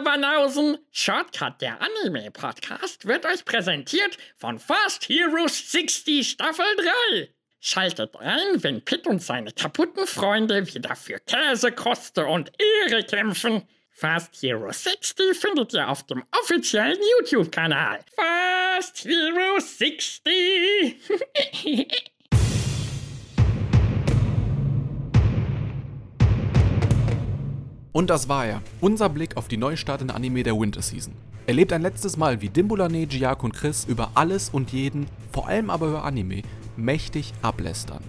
Banausen! Shortcut, der Anime-Podcast, wird euch präsentiert von Fast Heroes 60 Staffel 3. Schaltet ein, wenn Pitt und seine kaputten Freunde wieder für Käse, Koste und Ehre kämpfen. Fast Hero 60 findet ihr auf dem offiziellen YouTube-Kanal. Fast Hero 60! Und das war er, unser Blick auf die Neustart in Anime der Winter Season. Erlebt ein letztes Mal, wie Dimbulane, Jiak und Chris über alles und jeden, vor allem aber über Anime, mächtig ablästern.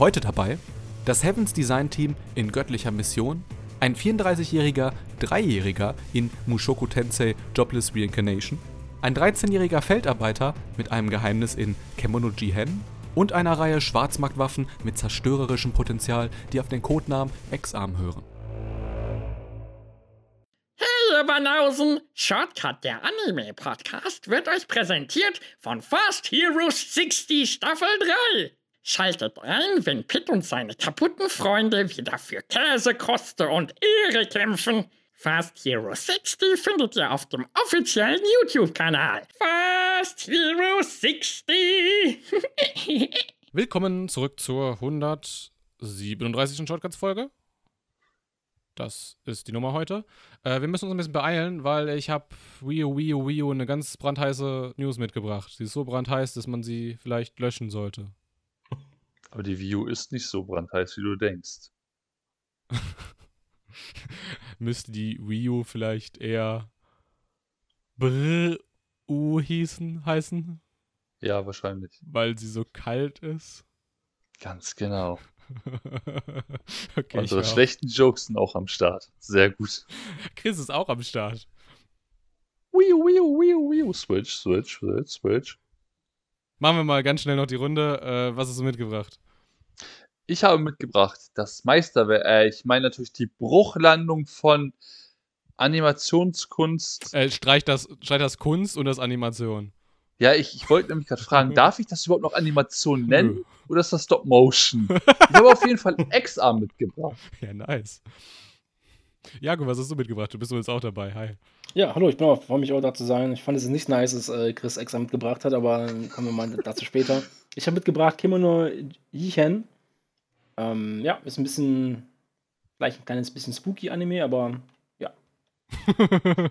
Heute dabei das Heavens Design Team in göttlicher Mission, ein 34-jähriger Dreijähriger in Mushoku Tensei Jobless Reincarnation, ein 13-jähriger Feldarbeiter mit einem Geheimnis in Kemono Jihen und einer Reihe Schwarzmarktwaffen mit zerstörerischem Potenzial, die auf den Codenamen X-Arm hören. Ihr Banausen! Shortcut, der Anime-Podcast, wird euch präsentiert von Fast Heroes 60 Staffel 3. Schaltet ein, wenn Pitt und seine kaputten Freunde wieder für Käse, Koste und Ehre kämpfen. Fast Hero 60 findet ihr auf dem offiziellen YouTube-Kanal. Fast Hero 60! Willkommen zurück zur 137. Shortcuts-Folge. Das ist die Nummer heute. Äh, wir müssen uns ein bisschen beeilen, weil ich habe Wii U, Wii U, Wii U eine ganz brandheiße News mitgebracht. Sie ist so brandheiß, dass man sie vielleicht löschen sollte. Aber die Wii U ist nicht so brandheiß, wie du denkst. Müsste die Wii U vielleicht eher Brr U hießen, heißen? Ja, wahrscheinlich. Weil sie so kalt ist? Ganz genau. okay, Unsere schlechten Jokes sind auch am Start. Sehr gut. Chris ist auch am Start. Wii U, Wii U, Wii U, Wii U. Switch, Switch, Switch, Switch. Machen wir mal ganz schnell noch die Runde. Äh, was hast du mitgebracht? Ich habe mitgebracht das Meisterwerk. Äh, ich meine natürlich die Bruchlandung von Animationskunst. Äh, streich, das, streich das Kunst und das Animation. Ja, ich, ich wollte nämlich gerade fragen, darf ich das überhaupt noch Animation nennen? Oder ist das Stop Motion? Ich habe auf jeden Fall X-Arm mitgebracht. Ja, nice. Jago, was hast du mitgebracht? Du bist jetzt auch dabei. Hi. Ja, hallo, ich bin auch, freue mich auch da zu sein. Ich fand es nicht nice, dass äh, Chris X-Arm mitgebracht hat, aber kommen wir mal dazu später. Ich habe mitgebracht Kimono Jihen. Ähm, ja, ist ein bisschen, vielleicht ein kleines bisschen spooky Anime, aber ja.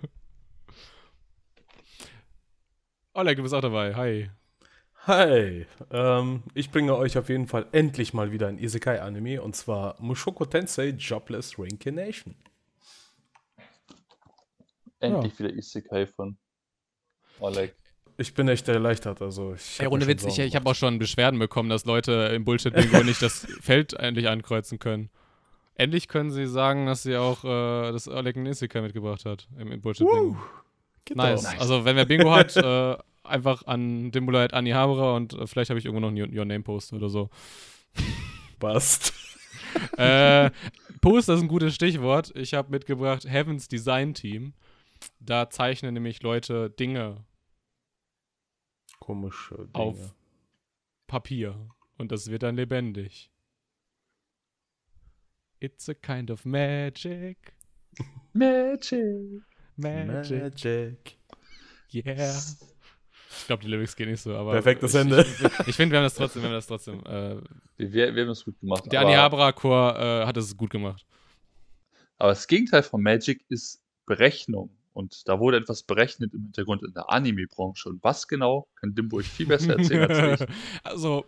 Oleg, du bist auch dabei. Hi. Hi. Ähm, ich bringe euch auf jeden Fall endlich mal wieder ein Isekai-Anime und zwar Mushoku Tensei Jobless Reincarnation. Endlich ja. wieder Isekai von Oleg. Ich bin echt erleichtert. Also ich Ey, ohne Witz, ich, ich habe auch schon Beschwerden bekommen, dass Leute im Bullshit-Bingo nicht das Feld endlich ankreuzen können. Endlich können sie sagen, dass sie auch äh, das Oleg ein Isekai mitgebracht hat im, im Bullshit-Bingo. Nice. nice. Also, wenn wer Bingo hat, äh, einfach an Dimbolite Anni Haberer und äh, vielleicht habe ich irgendwo noch einen Your Name Post oder so. Passt. äh, Post ist ein gutes Stichwort. Ich habe mitgebracht Heavens Design Team. Da zeichnen nämlich Leute Dinge. Komische Dinge. Auf Papier. Und das wird dann lebendig. It's a kind of magic. Magic. Magic. Magic. Yeah. Ich glaube, die Lyrics gehen nicht so, aber. Perfektes Ende. Ich, ich, ich finde, wir haben das trotzdem, wir haben das trotzdem. Äh, wir, wir haben das gut gemacht. Der Anihabra-Chor äh, hat es gut gemacht. Aber das Gegenteil von Magic ist Berechnung. Und da wurde etwas berechnet im Hintergrund in der Anime-Branche. Und was genau, kann Dimbo euch viel besser erzählen als ich. Also,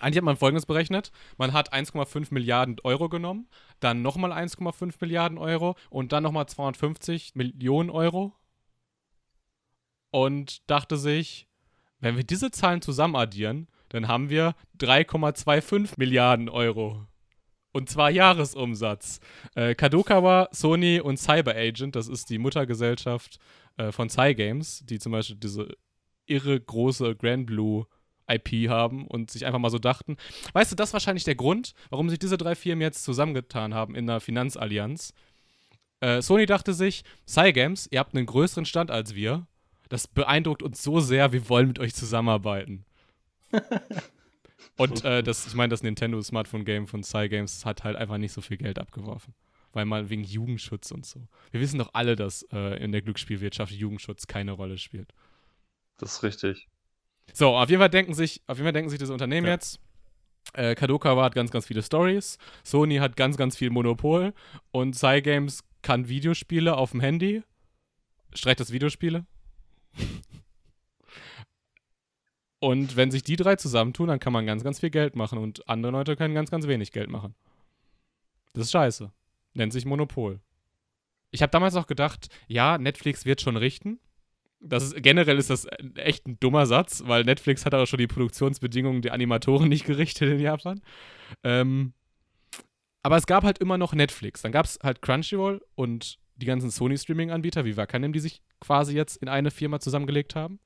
eigentlich hat man folgendes berechnet: Man hat 1,5 Milliarden Euro genommen, dann nochmal 1,5 Milliarden Euro und dann nochmal 250 Millionen Euro und dachte sich, wenn wir diese Zahlen zusammen addieren, dann haben wir 3,25 Milliarden Euro. Und zwar Jahresumsatz. Äh, Kadokawa, Sony und Cyber Agent, das ist die Muttergesellschaft äh, von Cygames, die zum Beispiel diese irre große Grand Blue IP haben und sich einfach mal so dachten, weißt du, das ist wahrscheinlich der Grund, warum sich diese drei Firmen jetzt zusammengetan haben in einer Finanzallianz. Äh, Sony dachte sich, Cygames, ihr habt einen größeren Stand als wir, das beeindruckt uns so sehr, wir wollen mit euch zusammenarbeiten. Und äh, das, ich meine, das Nintendo Smartphone Game von Cygames hat halt einfach nicht so viel Geld abgeworfen. weil mal wegen Jugendschutz und so. Wir wissen doch alle, dass äh, in der Glücksspielwirtschaft Jugendschutz keine Rolle spielt. Das ist richtig. So, auf jeden Fall denken sich, auf jeden Fall denken sich das Unternehmen Ja. jetzt. Äh, Kadokawa hat ganz, ganz viele Stories. Sony hat ganz, ganz viel Monopol. Und Cygames kann Videospiele auf dem Handy. Streicht das Videospiele. Und wenn sich die drei zusammentun, dann kann man ganz, ganz viel Geld machen. Und andere Leute können ganz, ganz wenig Geld machen. Das ist scheiße. Nennt sich Monopol. Ich habe damals auch gedacht, ja, Netflix wird schon richten. Das ist, generell ist das echt ein dummer Satz, weil Netflix hat auch schon die Produktionsbedingungen der Animatoren nicht gerichtet in Japan. Ähm, aber es gab halt immer noch Netflix. Dann gab es halt Crunchyroll und die ganzen Sony-Streaming-Anbieter wie Wakanim, die sich quasi jetzt in eine Firma zusammengelegt haben.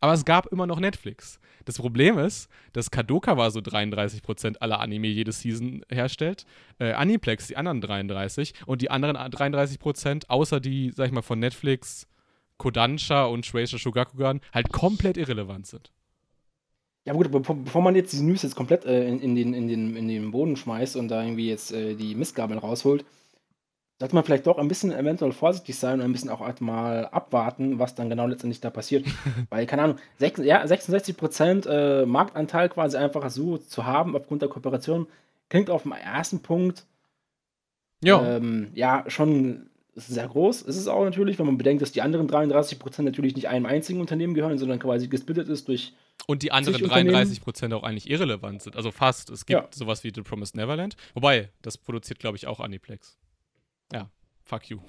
Aber es gab immer noch Netflix. Das Problem ist, dass Kadokawa so 33% aller Anime jede Season herstellt, äh, Aniplex die anderen 33 und die anderen 33%, außer die, sag ich mal, von Netflix, Kodansha und Shueisha Shogakugan, halt komplett irrelevant sind. Ja gut, bevor, man jetzt die News jetzt komplett äh, in, in, den, in, den, in den Boden schmeißt und da irgendwie jetzt äh, die Mistgabeln rausholt, sollte man vielleicht doch ein bisschen eventuell vorsichtig sein und ein bisschen auch halt mal abwarten, was dann genau letztendlich da passiert. Weil, keine Ahnung, sech, ja, 66% äh, Marktanteil quasi einfach so zu haben aufgrund der Kooperation, klingt auf den ersten Punkt ähm, ja schon sehr groß. Ist es auch natürlich, wenn man bedenkt, dass die anderen 33% natürlich nicht einem einzigen Unternehmen gehören, sondern quasi gesplittet ist durch und die anderen sich Unternehmen- 33% auch eigentlich irrelevant sind. Also fast. Es gibt Ja. sowas wie The Promised Neverland. Wobei, das produziert, glaube ich, auch Aniplex. Ja, fuck you.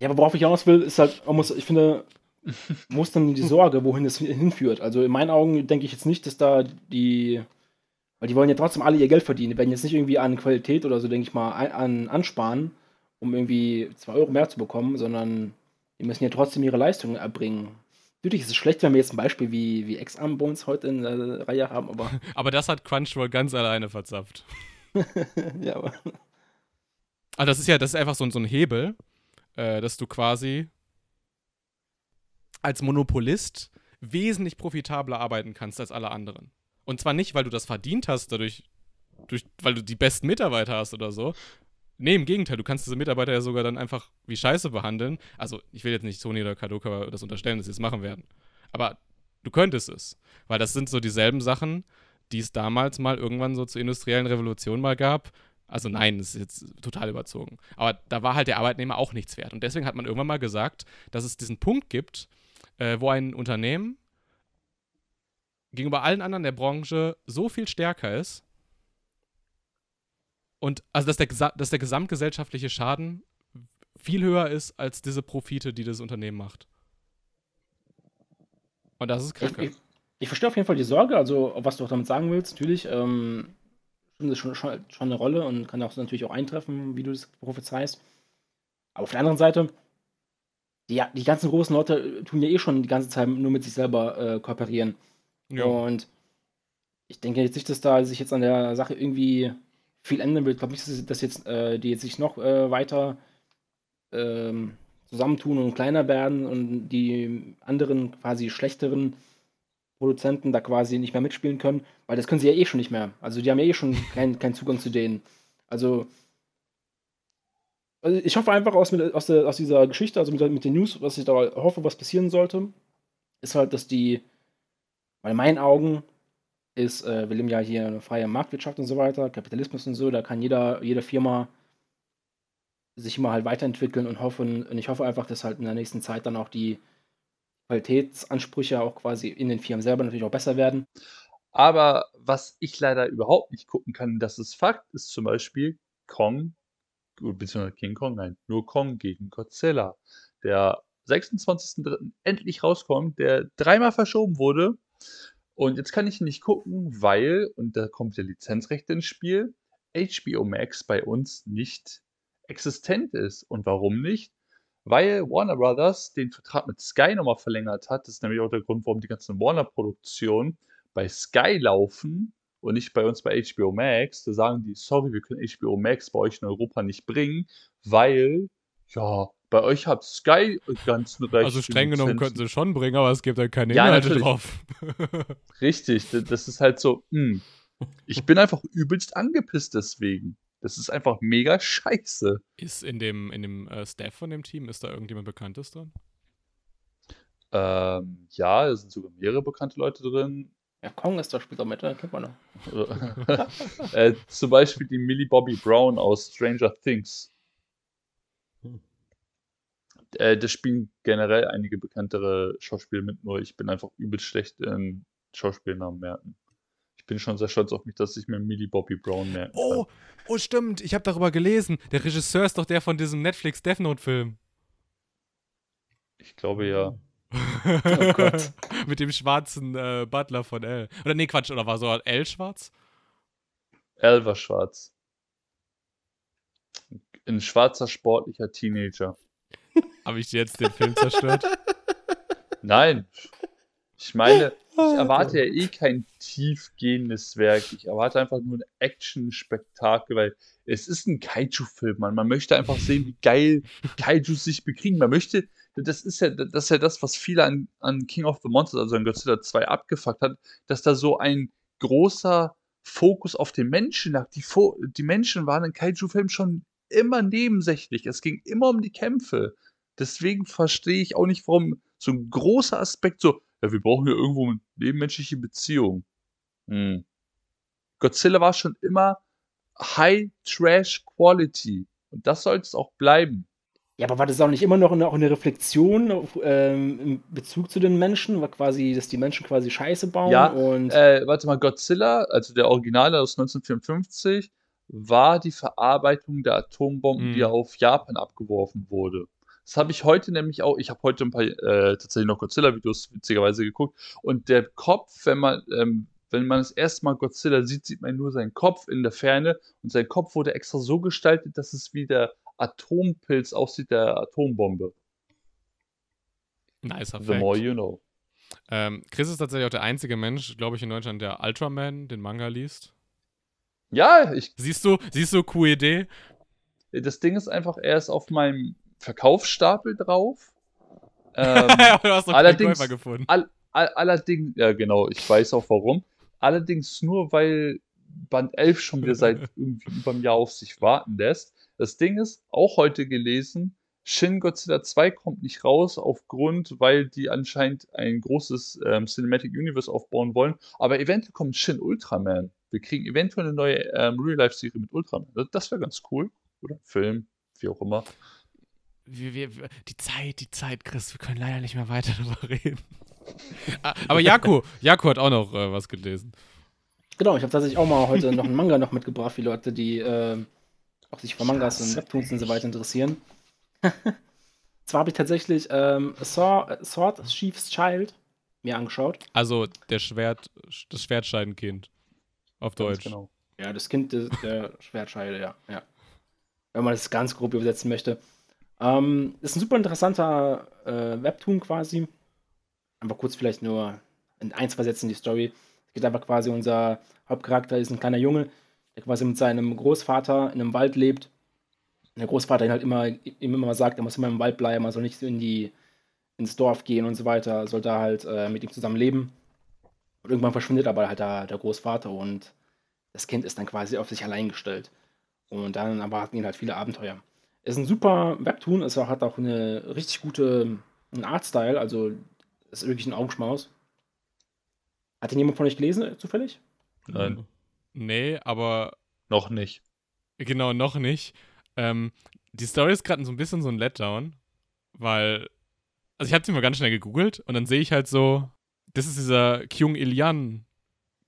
Ja, aber worauf ich hinaus will, ist halt, man muss, ich finde, muss dann die Sorge, wohin es hinführt. Also in meinen Augen denke ich jetzt nicht, dass da die, weil die wollen ja trotzdem alle ihr Geld verdienen, die werden jetzt nicht irgendwie an Qualität oder so, denke ich mal, ein- an, ansparen, um irgendwie 2 Euro mehr zu bekommen, sondern die müssen ja trotzdem ihre Leistungen erbringen. Natürlich ist es schlecht, wenn wir jetzt ein Beispiel wie, wie Ex-Arm bei uns heute in der Reihe haben, aber Aber das hat Crunchyroll ganz alleine verzapft. ja, aber Also das ist ja, das ist einfach so, ein- so ein Hebel, äh, dass du quasi als Monopolist wesentlich profitabler arbeiten kannst als alle anderen. Und zwar nicht, weil du das verdient hast, dadurch, durch, weil du die besten Mitarbeiter hast oder so. Nee, im Gegenteil, du kannst diese Mitarbeiter ja sogar dann einfach wie Scheiße behandeln. Also, ich will jetzt nicht Sony oder Kadoka das unterstellen, dass sie es machen werden. Aber du könntest es. Weil das sind so dieselben Sachen, die es damals mal irgendwann so zur industriellen Revolution mal gab. Also nein, das ist jetzt total überzogen. Aber da war halt der Arbeitnehmer auch nichts wert. Und deswegen hat man irgendwann mal gesagt, dass es diesen Punkt gibt, äh, wo ein Unternehmen gegenüber allen anderen der Branche so viel stärker ist und also dass der, dass der gesamtgesellschaftliche Schaden viel höher ist als diese Profite, die das Unternehmen macht. Und das ist Ich, kacke. ich, ich verstehe auf jeden Fall die Sorge, also was du auch damit sagen willst, natürlich. Ähm, spielt das schon, schon, schon eine Rolle und kann auch natürlich auch eintreffen, wie du das prophezeist. Aber auf der anderen Seite, die, die ganzen großen Leute tun ja eh schon die ganze Zeit nur mit sich selber äh, kooperieren. Ja. Und ich denke jetzt nicht, dass da sich jetzt an der Sache irgendwie viel ändern wird. Ich glaube nicht, dass, jetzt äh, die jetzt sich noch äh, weiter ähm, zusammentun und kleiner werden und die anderen quasi schlechteren Produzenten da quasi nicht mehr mitspielen können, weil das können sie ja eh schon nicht mehr. Also die haben ja eh schon keinen keinen Zugang zu denen. Also, also ich hoffe einfach aus, mit, aus, der, aus dieser Geschichte, also mit, mit den News, was ich da hoffe, was passieren sollte, ist halt, dass die, weil in meinen Augen ist, äh, wir leben ja hier eine freie Marktwirtschaft und so weiter, Kapitalismus und so, da kann jeder, jede Firma sich immer halt weiterentwickeln und hoffen, und ich hoffe einfach, dass halt in der nächsten Zeit dann auch die Qualitätsansprüche auch quasi in den Firmen selber natürlich auch besser werden. Aber was ich leider überhaupt nicht gucken kann, das ist Fakt, ist zum Beispiel Kong, beziehungsweise King Kong, nein, nur Kong gegen Godzilla, der 26.03. endlich rauskommt, der dreimal verschoben wurde. Und jetzt kann ich nicht gucken, weil, und da kommt der Lizenzrecht ins Spiel, HBO Max bei uns nicht existent ist. Und warum nicht? Weil Warner Brothers den Vertrag mit Sky nochmal verlängert hat. Das ist nämlich auch der Grund, warum die ganzen Warner-Produktionen bei Sky laufen und nicht bei uns bei HBO Max. Da sagen die, sorry, wir können HBO Max bei euch in Europa nicht bringen, weil, ja, bei euch hat Sky ganz Rechte. also streng genommen könnten sie schon bringen, aber es gibt dann keine Ja, Inhalte natürlich. drauf. Richtig, das ist halt so, hm. Ich bin einfach übelst angepisst deswegen. Das ist einfach mega scheiße. Ist in dem, in dem äh, Staff von dem Team, ist da irgendjemand Bekanntes drin? Ähm, ja, es sind sogar mehrere bekannte Leute drin. Ja, Kong ist doch später mit, ne? kennt man noch. äh, zum Beispiel die Millie Bobby Brown aus Stranger Things. Äh, das spielen generell einige bekanntere Schauspieler mit, nur ich bin einfach übelst schlecht in Schauspielnamen merken. Ich bin schon sehr stolz auf mich, dass ich mir Millie Bobby Brown merken Oh, oh stimmt, ich habe darüber gelesen. Der Regisseur ist doch der von diesem Netflix Death Note Film. Ich glaube ja. Oh Gott. Mit dem schwarzen äh, Butler von L. Oder nee, Quatsch, oder war so L schwarz? Al war schwarz. Ein schwarzer, sportlicher Teenager. Habe ich jetzt den Film zerstört? Nein. Ich meine, ich erwarte ja eh kein tiefgehendes Werk. Ich erwarte einfach nur ein Action-Spektakel, weil es ist ein Kaiju-Film, Mann. Man möchte einfach sehen, wie geil Kaijus sich bekriegen. Man möchte, das ist ja das, ist ja das was viele an, an King of the Monsters, also an Godzilla 2 abgefuckt hat, dass da so ein großer Fokus auf den Menschen lag. Die, Fo die Menschen waren in Kaiju-Filmen schon immer nebensächlich. Es ging immer um die Kämpfe. Deswegen verstehe ich auch nicht, warum so ein großer Aspekt so, ja, wir brauchen ja irgendwo eine nebenmenschliche Beziehung. Hm. Godzilla war schon immer High Trash Quality. Und das soll es auch bleiben. Ja, aber war das auch nicht immer noch eine, auch eine Reflexion auf, ähm, in Bezug zu den Menschen? War quasi, dass die Menschen quasi Scheiße bauen Ja, und. Äh, warte mal, Godzilla, also der Originale aus 1954, war die Verarbeitung der Atombomben, Mhm. die auf Japan abgeworfen wurde. Das habe ich heute nämlich auch, ich habe heute ein paar äh, tatsächlich noch Godzilla-Videos witzigerweise geguckt und der Kopf, wenn man, ähm, wenn man das erste Mal Godzilla sieht, sieht man nur seinen Kopf in der Ferne und sein Kopf wurde extra so gestaltet, dass es wie der Atompilz aussieht, der Atombombe. Nicer The more Fact. you know. Ähm, Chris ist tatsächlich auch der einzige Mensch, glaube ich, in Deutschland, der Ultraman, den Manga liest. Ja, ich, Siehst du, siehst du, Idee? das Ding ist einfach, er ist auf meinem Verkaufsstapel drauf. Ähm, du hast noch allerdings- Käufer gefunden. all, all, allerdings, ja genau, ich weiß auch warum. Allerdings nur, weil Band 11 schon wieder seit irgendwie über einem Jahr auf sich warten lässt. Das Ding ist, auch heute gelesen, Shin Godzilla 2 kommt nicht raus aufgrund, weil die anscheinend ein großes ähm, Cinematic Universe aufbauen wollen. Aber eventuell kommt Shin Ultraman. Wir kriegen eventuell eine neue ähm, Real-Life-Serie mit Ultraman. Das, das wäre ganz cool. Oder Film, wie auch immer. Wir, wir, die Zeit, die Zeit, Chris, wir können leider nicht mehr weiter darüber reden. Ah, Aber Jaku, Jaku hat auch noch äh, was gelesen. Genau, ich habe tatsächlich auch mal heute noch einen Manga noch mitgebracht für Leute, die ähm, auch sich für Mangas und Webtoons und so weiter interessieren. Zwar habe ich tatsächlich ähm, Sword, Sword Chief's Child mir angeschaut. Also der Schwert, das Schwertscheidenkind. Auf Ganz Deutsch. Genau. Ja, das Kind des, der Schwertscheide, ja, ja. Wenn man das ganz grob übersetzen möchte. Ähm, ist ein super interessanter äh, Webtoon quasi. Einfach kurz vielleicht nur in ein, zwei Sätzen die Story. Es geht einfach quasi, unser Hauptcharakter ist ein kleiner Junge, der quasi mit seinem Großvater in einem Wald lebt. Und der Großvater ihn halt immer, ihm immer sagt, er muss immer im Wald bleiben, er soll nicht in die, ins Dorf gehen und so weiter, soll da halt äh, mit ihm zusammen leben. Und irgendwann verschwindet aber halt der, der Großvater und das Kind ist dann quasi auf sich allein gestellt. Und dann erwarten ihn halt viele Abenteuer. Es ist ein super Webtoon, es hat auch eine richtig gute einen Artstyle, also ist wirklich ein Augenschmaus. Hat den jemand von euch gelesen, zufällig? Nein, Nee, aber noch nicht. genau noch nicht. Ähm, die Story ist gerade so ein bisschen so ein Letdown, weil, also ich habe sie mal ganz schnell gegoogelt und dann sehe ich halt so, das ist dieser Kyung Ilian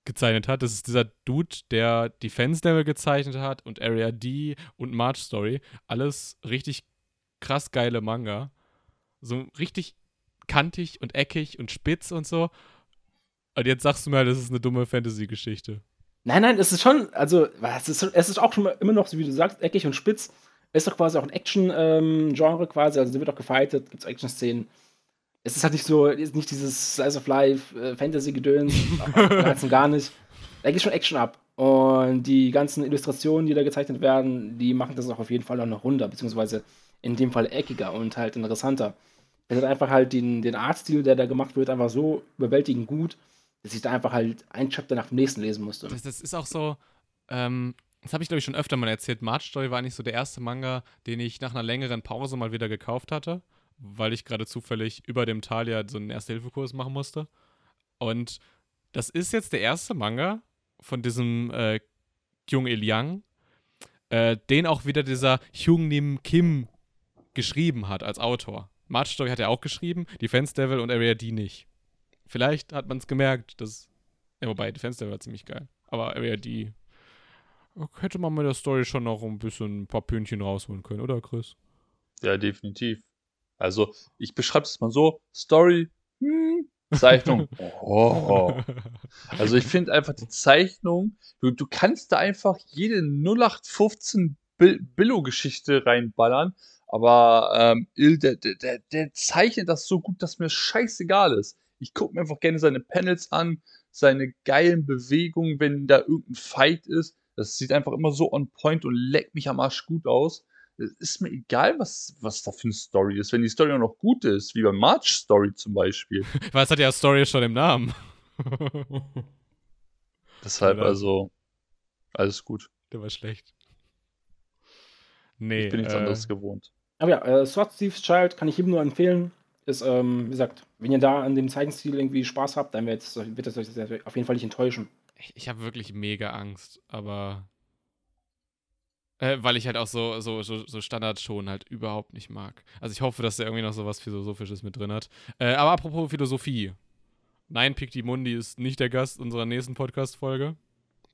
gezeichnet hat. Das ist dieser Dude, der Defense Level gezeichnet hat und Area D und March Story. Alles richtig krass geile Manga. So richtig kantig und eckig und spitz und so. Und jetzt sagst du mir, das ist eine dumme Fantasy-Geschichte. Nein, nein, es ist schon, also es ist, es ist auch schon immer noch, wie du sagst, eckig und spitz. Ist doch quasi auch ein Action-Genre quasi, also da wird auch gefightet, gibt es Action-Szenen. Es ist halt nicht so, ist nicht dieses Slice of Life, äh, Fantasy-Gedöns, ganz und gar nicht. Da geht schon Action ab. Und die ganzen Illustrationen, die da gezeichnet werden, die machen das auch auf jeden Fall noch runder, beziehungsweise in dem Fall eckiger und halt interessanter. Es hat einfach halt den, den Artstil, der da gemacht wird, einfach so überwältigend gut, dass ich da einfach halt ein Chapter nach dem nächsten lesen musste. Das, das ist auch so, ähm, das habe ich glaube ich schon öfter mal erzählt. March Story war eigentlich so der erste Manga, den ich nach einer längeren Pause mal wieder gekauft hatte, weil ich gerade zufällig über dem Talia so einen Erste-Hilfe-Kurs machen musste. Und das ist jetzt der erste Manga von diesem äh, Kyung Il Yang, äh, den auch wieder dieser Hyung Nim Kim geschrieben hat als Autor. March Story hat er auch geschrieben, Defense Devil und Area D nicht. Vielleicht hat man es gemerkt, dass. Ja, wobei, Defense Devil war ziemlich geil. Aber Area D hätte man mit der Story schon noch ein bisschen ein paar Pünktchen rausholen können, oder Chris? Ja, definitiv. Also, ich beschreibe es mal so: Story, hm, Zeichnung. Oh. Also, ich finde einfach die Zeichnung, du, du kannst da einfach jede 0815 Bil Billo-Geschichte reinballern, aber ähm, Il, der, der, der zeichnet das so gut, dass mir scheißegal ist. Ich gucke mir einfach gerne seine Panels an, seine geilen Bewegungen, wenn da irgendein Fight ist. Das sieht einfach immer so on point und leckt mich am Arsch gut aus. Es ist mir egal, was, was da für eine Story ist. Wenn die Story auch noch gut ist, wie bei March Story zum Beispiel. Weil es hat ja Story schon im Namen. Deshalb Oder? also alles gut. Der war schlecht. Nee. Ich bin nichts äh, anderes gewohnt. Aber ja, äh, Sword Thieves Child kann ich jedem nur empfehlen. Ist, ähm, wie gesagt, wenn ihr da an dem Zeichenstil irgendwie Spaß habt, dann wird es wird es euch auf jeden Fall nicht enttäuschen. Ich, ich habe wirklich mega Angst, aber. Äh, weil ich halt auch so, so, so, so Standard schon halt überhaupt nicht mag. Also ich hoffe, dass der irgendwie noch so was Philosophisches mit drin hat. Äh, aber apropos Philosophie. Nein, Picti Mundi ist nicht der Gast unserer nächsten Podcast-Folge.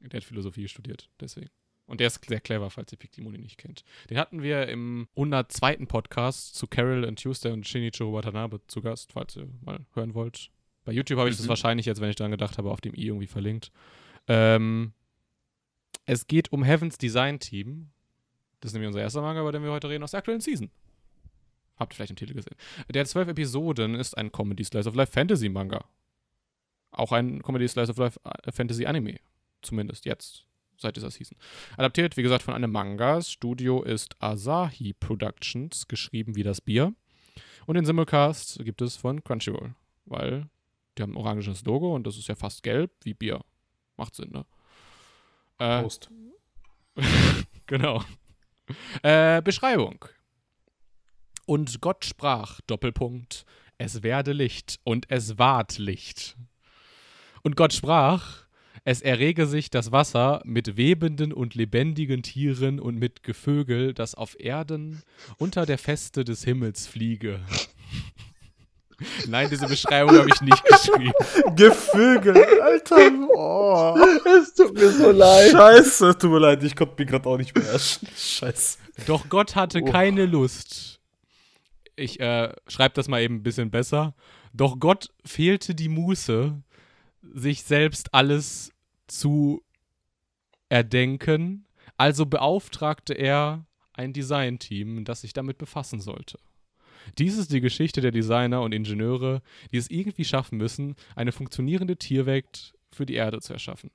Der hat Philosophie studiert, deswegen. Und der ist sehr clever, falls ihr Picti Mundi nicht kennt. Den hatten wir im 102. Podcast zu Carol and Tuesday und Shinichiro Watanabe zu Gast, falls ihr mal hören wollt. Bei YouTube habe ich das Mhm. wahrscheinlich jetzt, wenn ich daran gedacht habe, auf dem i irgendwie verlinkt. Ähm, es geht um Heavens Design Team. Das ist nämlich unser erster Manga, über den wir heute reden, aus der aktuellen Season. Habt ihr vielleicht im Titel gesehen. Der zwölf Episoden, ist ein Comedy Slice of Life Fantasy Manga. Auch ein Comedy Slice of Life äh, Fantasy Anime. Zumindest jetzt, seit dieser Season. Adaptiert, wie gesagt, von einem Manga. Studio ist Asahi Productions, geschrieben wie das Bier. Und den Simulcast gibt es von Crunchyroll, weil die haben ein oranges Logo und das ist ja fast gelb wie Bier. Macht Sinn, ne? Äh, Prost. genau. Äh, Beschreibung. Und Gott sprach, Doppelpunkt, es werde Licht und es ward Licht. Und Gott sprach, es errege sich das Wasser mit webenden und lebendigen Tieren und mit Gevögel, das auf Erden unter der Feste des Himmels fliege. Nein, diese Beschreibung habe ich nicht geschrieben. Gevögel, Alter. Oh. Es tut mir so leid. Scheiße, tut mir leid, ich konnte mich gerade auch nicht beherrschen. Scheiße. Doch Gott hatte Oh. keine Lust. Ich äh, schreibe das mal eben ein bisschen besser. Doch Gott fehlte die Muße, sich selbst alles zu erdenken. Also beauftragte er ein Designteam, das sich damit befassen sollte. Dies ist die Geschichte der Designer und Ingenieure, die es irgendwie schaffen müssen, eine funktionierende Tierwelt für die Erde zu erschaffen.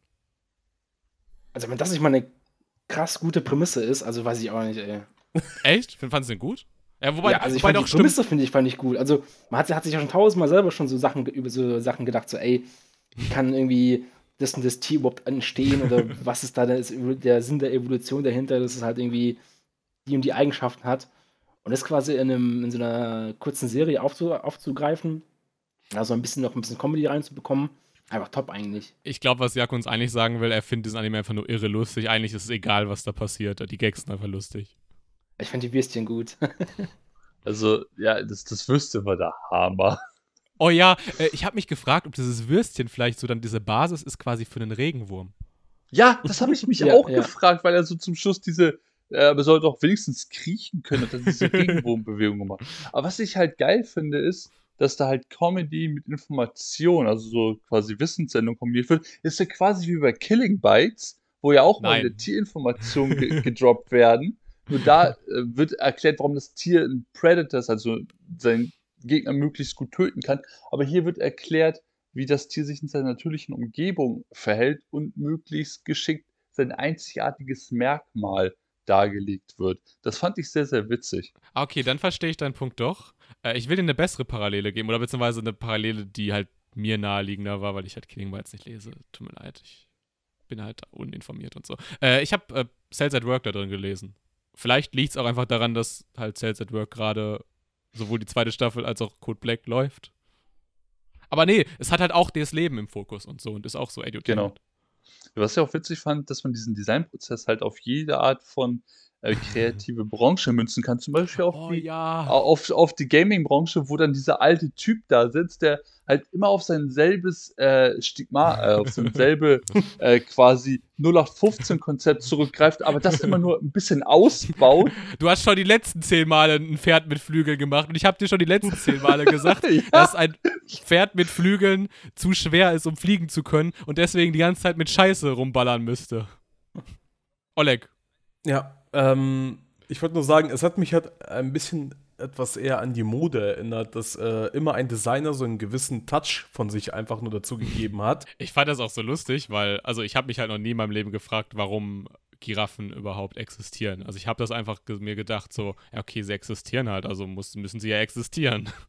Also, wenn das nicht mal eine krass gute Prämisse ist, also weiß ich auch nicht, ey. Echt? Fandest du den gut? Ja, wobei, ja, also ich wobei fand die stimmt. Prämisse finde ich, fand ich gut. Also man hat, hat sich ja schon tausendmal selber schon so Sachen über so Sachen gedacht, so ey, wie kann irgendwie das und das Tier überhaupt entstehen oder was ist da der Sinn der Evolution dahinter, dass es halt irgendwie die und die Eigenschaften hat. Und das quasi in, einem, in so einer kurzen Serie aufzu, aufzugreifen, also ein bisschen noch ein bisschen Comedy reinzubekommen, einfach top eigentlich. Ich glaube, was Jakob uns eigentlich sagen will, er findet diesen Anime einfach nur irre lustig. Eigentlich ist es egal, was da passiert. Die Gags sind einfach lustig. Ich fand die Würstchen gut. Also, ja, das, das Würstchen war der Hammer. Oh ja, äh, ich habe mich gefragt, ob dieses Würstchen vielleicht so dann diese Basis ist quasi für einen Regenwurm. Ja, das habe ich mich Ja, auch ja. gefragt, weil er so zum Schluss diese, äh, man sollte auch wenigstens kriechen können und dann diese Regenbogenbewegung gemacht. Aber was ich halt geil finde, ist, dass da halt Comedy mit Information, also so quasi Wissenssendung kombiniert wird, ist ja quasi wie bei Killing Bites, wo ja auch mal Nein. eine Tierinformation ge gedroppt werden. Nur da äh, wird erklärt, warum das Tier ein Predator ist, also seinen Gegner möglichst gut töten kann. Aber hier wird erklärt, wie das Tier sich in seiner natürlichen Umgebung verhält und möglichst geschickt sein einzigartiges Merkmal dargelegt wird. Das fand ich sehr, sehr witzig. Ah, Okay, dann verstehe ich deinen Punkt doch. Äh, ich will dir eine bessere Parallele geben oder beziehungsweise eine Parallele, die halt mir naheliegender war, weil ich halt Killing Bites nicht lese. Tut mir leid. Ich bin halt uninformiert und so. Äh, ich habe äh, Sales at Work da drin gelesen. Vielleicht liegt es auch einfach daran, dass halt Sales at Work gerade sowohl die zweite Staffel als auch Code Black läuft. Aber nee, es hat halt auch das Leben im Fokus und so und ist auch so edutainment. Genau. Was ich auch witzig fand, dass man diesen Designprozess halt auf jede Art von äh, kreative Branche münzen kann. Zum Beispiel auf Oh die ja. auf, auf die Gaming-Branche, wo dann dieser alte Typ da sitzt, der halt immer auf sein selbes äh, Stigma, äh, auf sein selbe äh, quasi 0815-Konzept zurückgreift, aber das immer nur ein bisschen ausbaut. Du hast schon die letzten zehn Male ein Pferd mit Flügeln gemacht und ich habe dir schon die letzten zehn Male gesagt, Ja. dass ein Pferd mit Flügeln zu schwer ist, um fliegen zu können und deswegen die ganze Zeit mit Scheiße rumballern müsste. Oleg. Ja, ähm, ich wollte nur sagen, es hat mich halt ein bisschen etwas eher an die Mode erinnert, dass äh, immer ein Designer so einen gewissen Touch von sich einfach nur dazu gegeben hat. Ich fand das auch so lustig, weil, also ich habe mich halt noch nie in meinem Leben gefragt, warum Giraffen überhaupt existieren. Also ich habe das einfach mir gedacht, so, ja, okay, sie existieren halt, also muss, müssen sie ja existieren.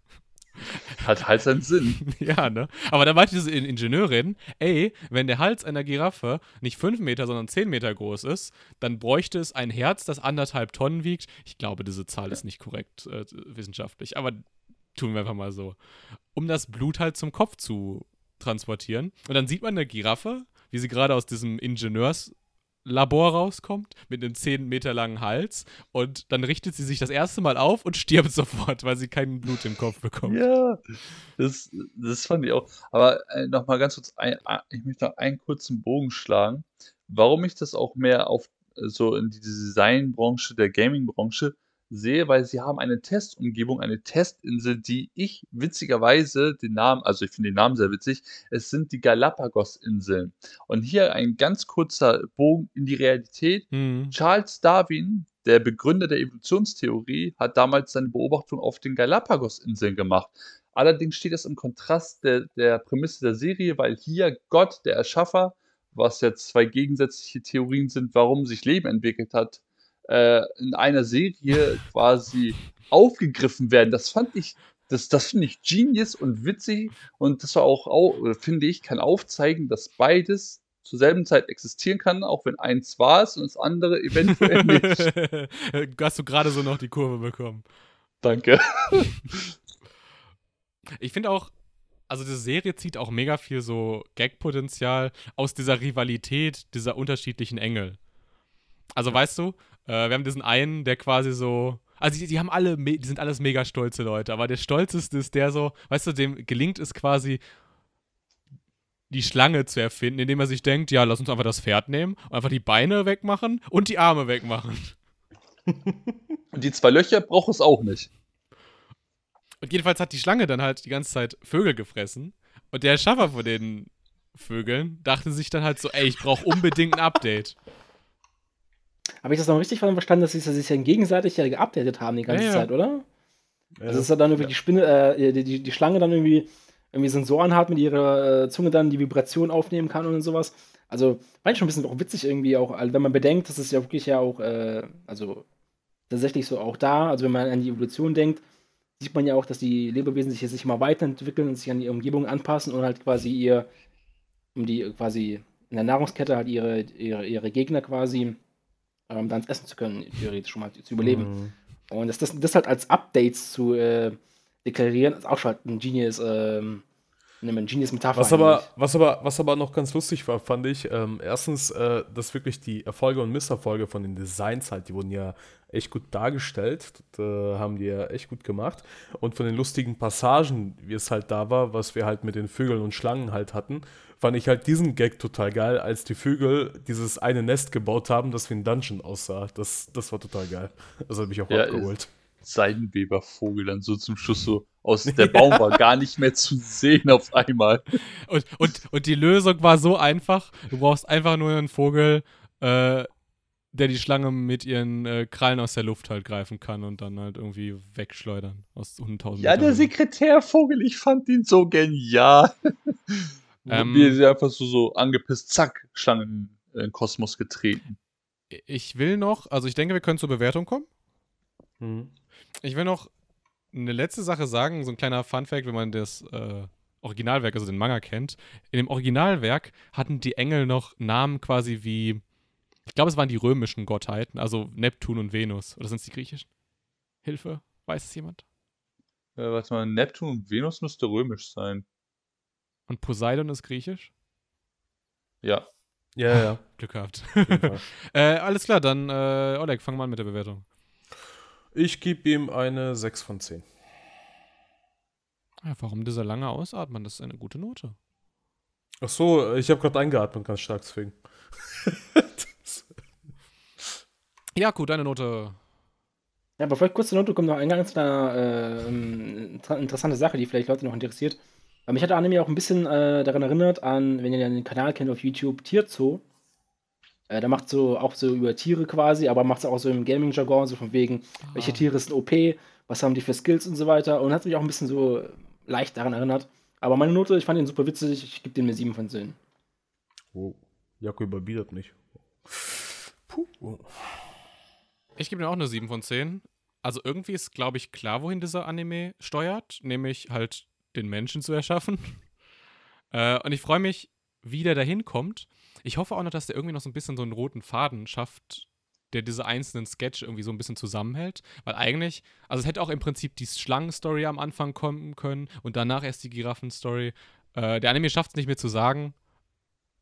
Hat halt seinen Sinn. ja, ne? Aber da meinte diese In- Ingenieurin, ey, wenn der Hals einer Giraffe nicht 5 Meter, sondern 10 Meter groß ist, dann bräuchte es ein Herz, das anderthalb Tonnen wiegt. Ich glaube, diese Zahl ist nicht korrekt äh, wissenschaftlich, aber tun wir einfach mal so. Um das Blut halt zum Kopf zu transportieren. Und dann sieht man eine Giraffe, wie sie gerade aus diesem Ingenieurslabor rauskommt, mit einem 10 Meter langen Hals. Und dann richtet sie sich das erste Mal auf und stirbt sofort, weil sie kein Blut im Kopf bekommt. Ja, das, das fand ich auch. Aber äh, noch mal ganz kurz, ein, ein- ich möchte noch einen kurzen Bogen schlagen, warum ich das auch mehr auf äh, so in die Designbranche, der Gaming-Branche sehe, weil sie haben eine Testumgebung, eine Testinsel, die ich witzigerweise den Namen, also ich finde den Namen sehr witzig, es sind die Galapagos-Inseln. Und hier ein ganz kurzer Bogen in die Realität. Hm. Charles Darwin, der Begründer der Evolutionstheorie, hat damals seine Beobachtung auf den Galapagos-Inseln gemacht. Allerdings steht das im Kontrast der, der Prämisse der Serie, weil hier Gott, der Erschaffer, was jetzt zwei gegensätzliche Theorien sind, warum sich Leben entwickelt hat, äh, in einer Serie quasi aufgegriffen werden. Das fand ich, das, das finde ich genius und witzig und das war auch, au- äh, finde ich, kann aufzeigen, dass beides zur selben Zeit existieren kann, auch wenn eins wahr ist und das andere eventuell nicht. Hast du gerade so noch die Kurve bekommen. Danke. Ich finde auch, also diese Serie zieht auch mega viel so Gag-Potenzial aus dieser Rivalität dieser unterschiedlichen Engel. Also weißt du, äh, wir haben diesen einen, der quasi so. Also die, die haben alle, die sind alles mega stolze Leute, aber der stolzeste ist der so, weißt du, dem gelingt es quasi, die Schlange zu erfinden, indem er sich denkt, ja, lass uns einfach das Pferd nehmen und einfach die Beine wegmachen und die Arme wegmachen. Und die zwei Löcher braucht es auch nicht. Und jedenfalls hat die Schlange dann halt die ganze Zeit Vögel gefressen. Und der Schaffer von den Vögeln dachte sich dann halt so, ey, ich brauche unbedingt ein Update. Habe ich das noch richtig verstanden, dass sie sich ja gegenseitig ja geupdatet haben die ganze Ja, ja. Zeit, oder? Ja. Also ist ja dann irgendwie die Spinne, äh, die, die, die Schlange dann irgendwie, irgendwie Sensoren hat, mit ihrer äh, Zunge dann die Vibration aufnehmen kann und sowas. Also fand ich schon ein bisschen auch witzig irgendwie auch, also wenn man bedenkt, dass es ja wirklich ja auch, äh, also tatsächlich so auch da, also wenn man an die Evolution denkt, sieht man ja auch, dass die Lebewesen sich jetzt sich immer weiterentwickeln und sich an die Umgebung anpassen und halt quasi ihr, um die quasi in der Nahrungskette halt ihre, ihre, ihre Gegner quasi ähm, dann essen zu können, theoretisch schon mal zu überleben. Mhm. Und das, das, das halt als Updates zu äh, deklarieren, ist auch schon halt ein Genius, ähm, eine Genius Metapher. Was aber, eigentlich. was, aber, was aber noch ganz lustig war, fand ich, ähm, erstens, äh, dass wirklich die Erfolge und Misserfolge von den Designs halt, die wurden ja echt gut dargestellt, das, äh, haben die ja echt gut gemacht. Und von den lustigen Passagen, wie es halt da war, was wir halt mit den Vögeln und Schlangen halt hatten, fand ich halt diesen Gag total geil, als die Vögel dieses eine Nest gebaut haben, das wie ein Dungeon aussah. Das, das war total geil. Das hat mich auch Ja, abgeholt. Seidenwebervogel dann so zum Schluss so aus der Baum war gar nicht mehr zu sehen auf einmal. Und, und, und die Lösung war so einfach, du brauchst einfach nur einen Vogel, äh, der die Schlange mit ihren äh, Krallen aus der Luft halt greifen kann und dann halt irgendwie wegschleudern aus 100.000 Ja, der. Sekretärvogel, ich fand ihn so genial. Ähm. Wie sie einfach so, so angepisst, zack, Schlangen in den Kosmos getreten. Ich will noch, also ich denke, wir können zur Bewertung kommen. Mhm. Ich will noch eine letzte Sache sagen, so ein kleiner Funfact, wenn man das, äh, Originalwerk, also den Manga kennt, in dem Originalwerk hatten die Engel noch Namen quasi wie, ich glaube, es waren die römischen Gottheiten, also Neptun und Venus. Oder sind es die griechischen? Hilfe, weiß es jemand? Äh, warte mal, Neptun und Venus müsste römisch sein. Und Poseidon ist griechisch? Ja. Ja, ja. Glück gehabt. äh, alles klar, dann, äh, Oleg, fang mal an mit der Bewertung. Ich gebe ihm eine 6 von 10. Ja, warum dieser lange Ausatmen? Das ist eine gute Note. Ach so, ich habe gerade eingeatmet, ganz stark deswegen. Ja, gut, deine Note. Ja, bevor ich kurz zur Note komme, noch eine ganz äh, ähm, inter- interessante Sache, die vielleicht Leute noch interessiert. Aber mich hat der Anime auch ein bisschen äh, daran erinnert an, wenn ihr den Kanal kennt auf YouTube, Tierzoo. Äh, der macht so auch so über Tiere quasi, aber macht es auch so im Gaming-Jargon, so von wegen, welche Tiere sind OP, was haben die für Skills und so weiter. Und hat mich auch ein bisschen so leicht daran erinnert. Aber meine Note, ich fand ihn super witzig, ich gebe dem eine 7 von 10. Wow. Jakob überbietet mich. Puh. Ich gebe ihm auch eine 7 von 10. Also irgendwie ist, glaube ich, klar, wohin dieser Anime steuert, nämlich halt den Menschen zu erschaffen. äh, und ich freue mich, wie der dahin kommt. Ich hoffe auch noch, dass der irgendwie noch so ein bisschen so einen roten Faden schafft, der diese einzelnen Sketche irgendwie so ein bisschen zusammenhält. Weil eigentlich, also es hätte auch im Prinzip die Schlangen-Story am Anfang kommen können und danach erst die Giraffen-Story. Äh, der Anime schafft es nicht mehr zu sagen,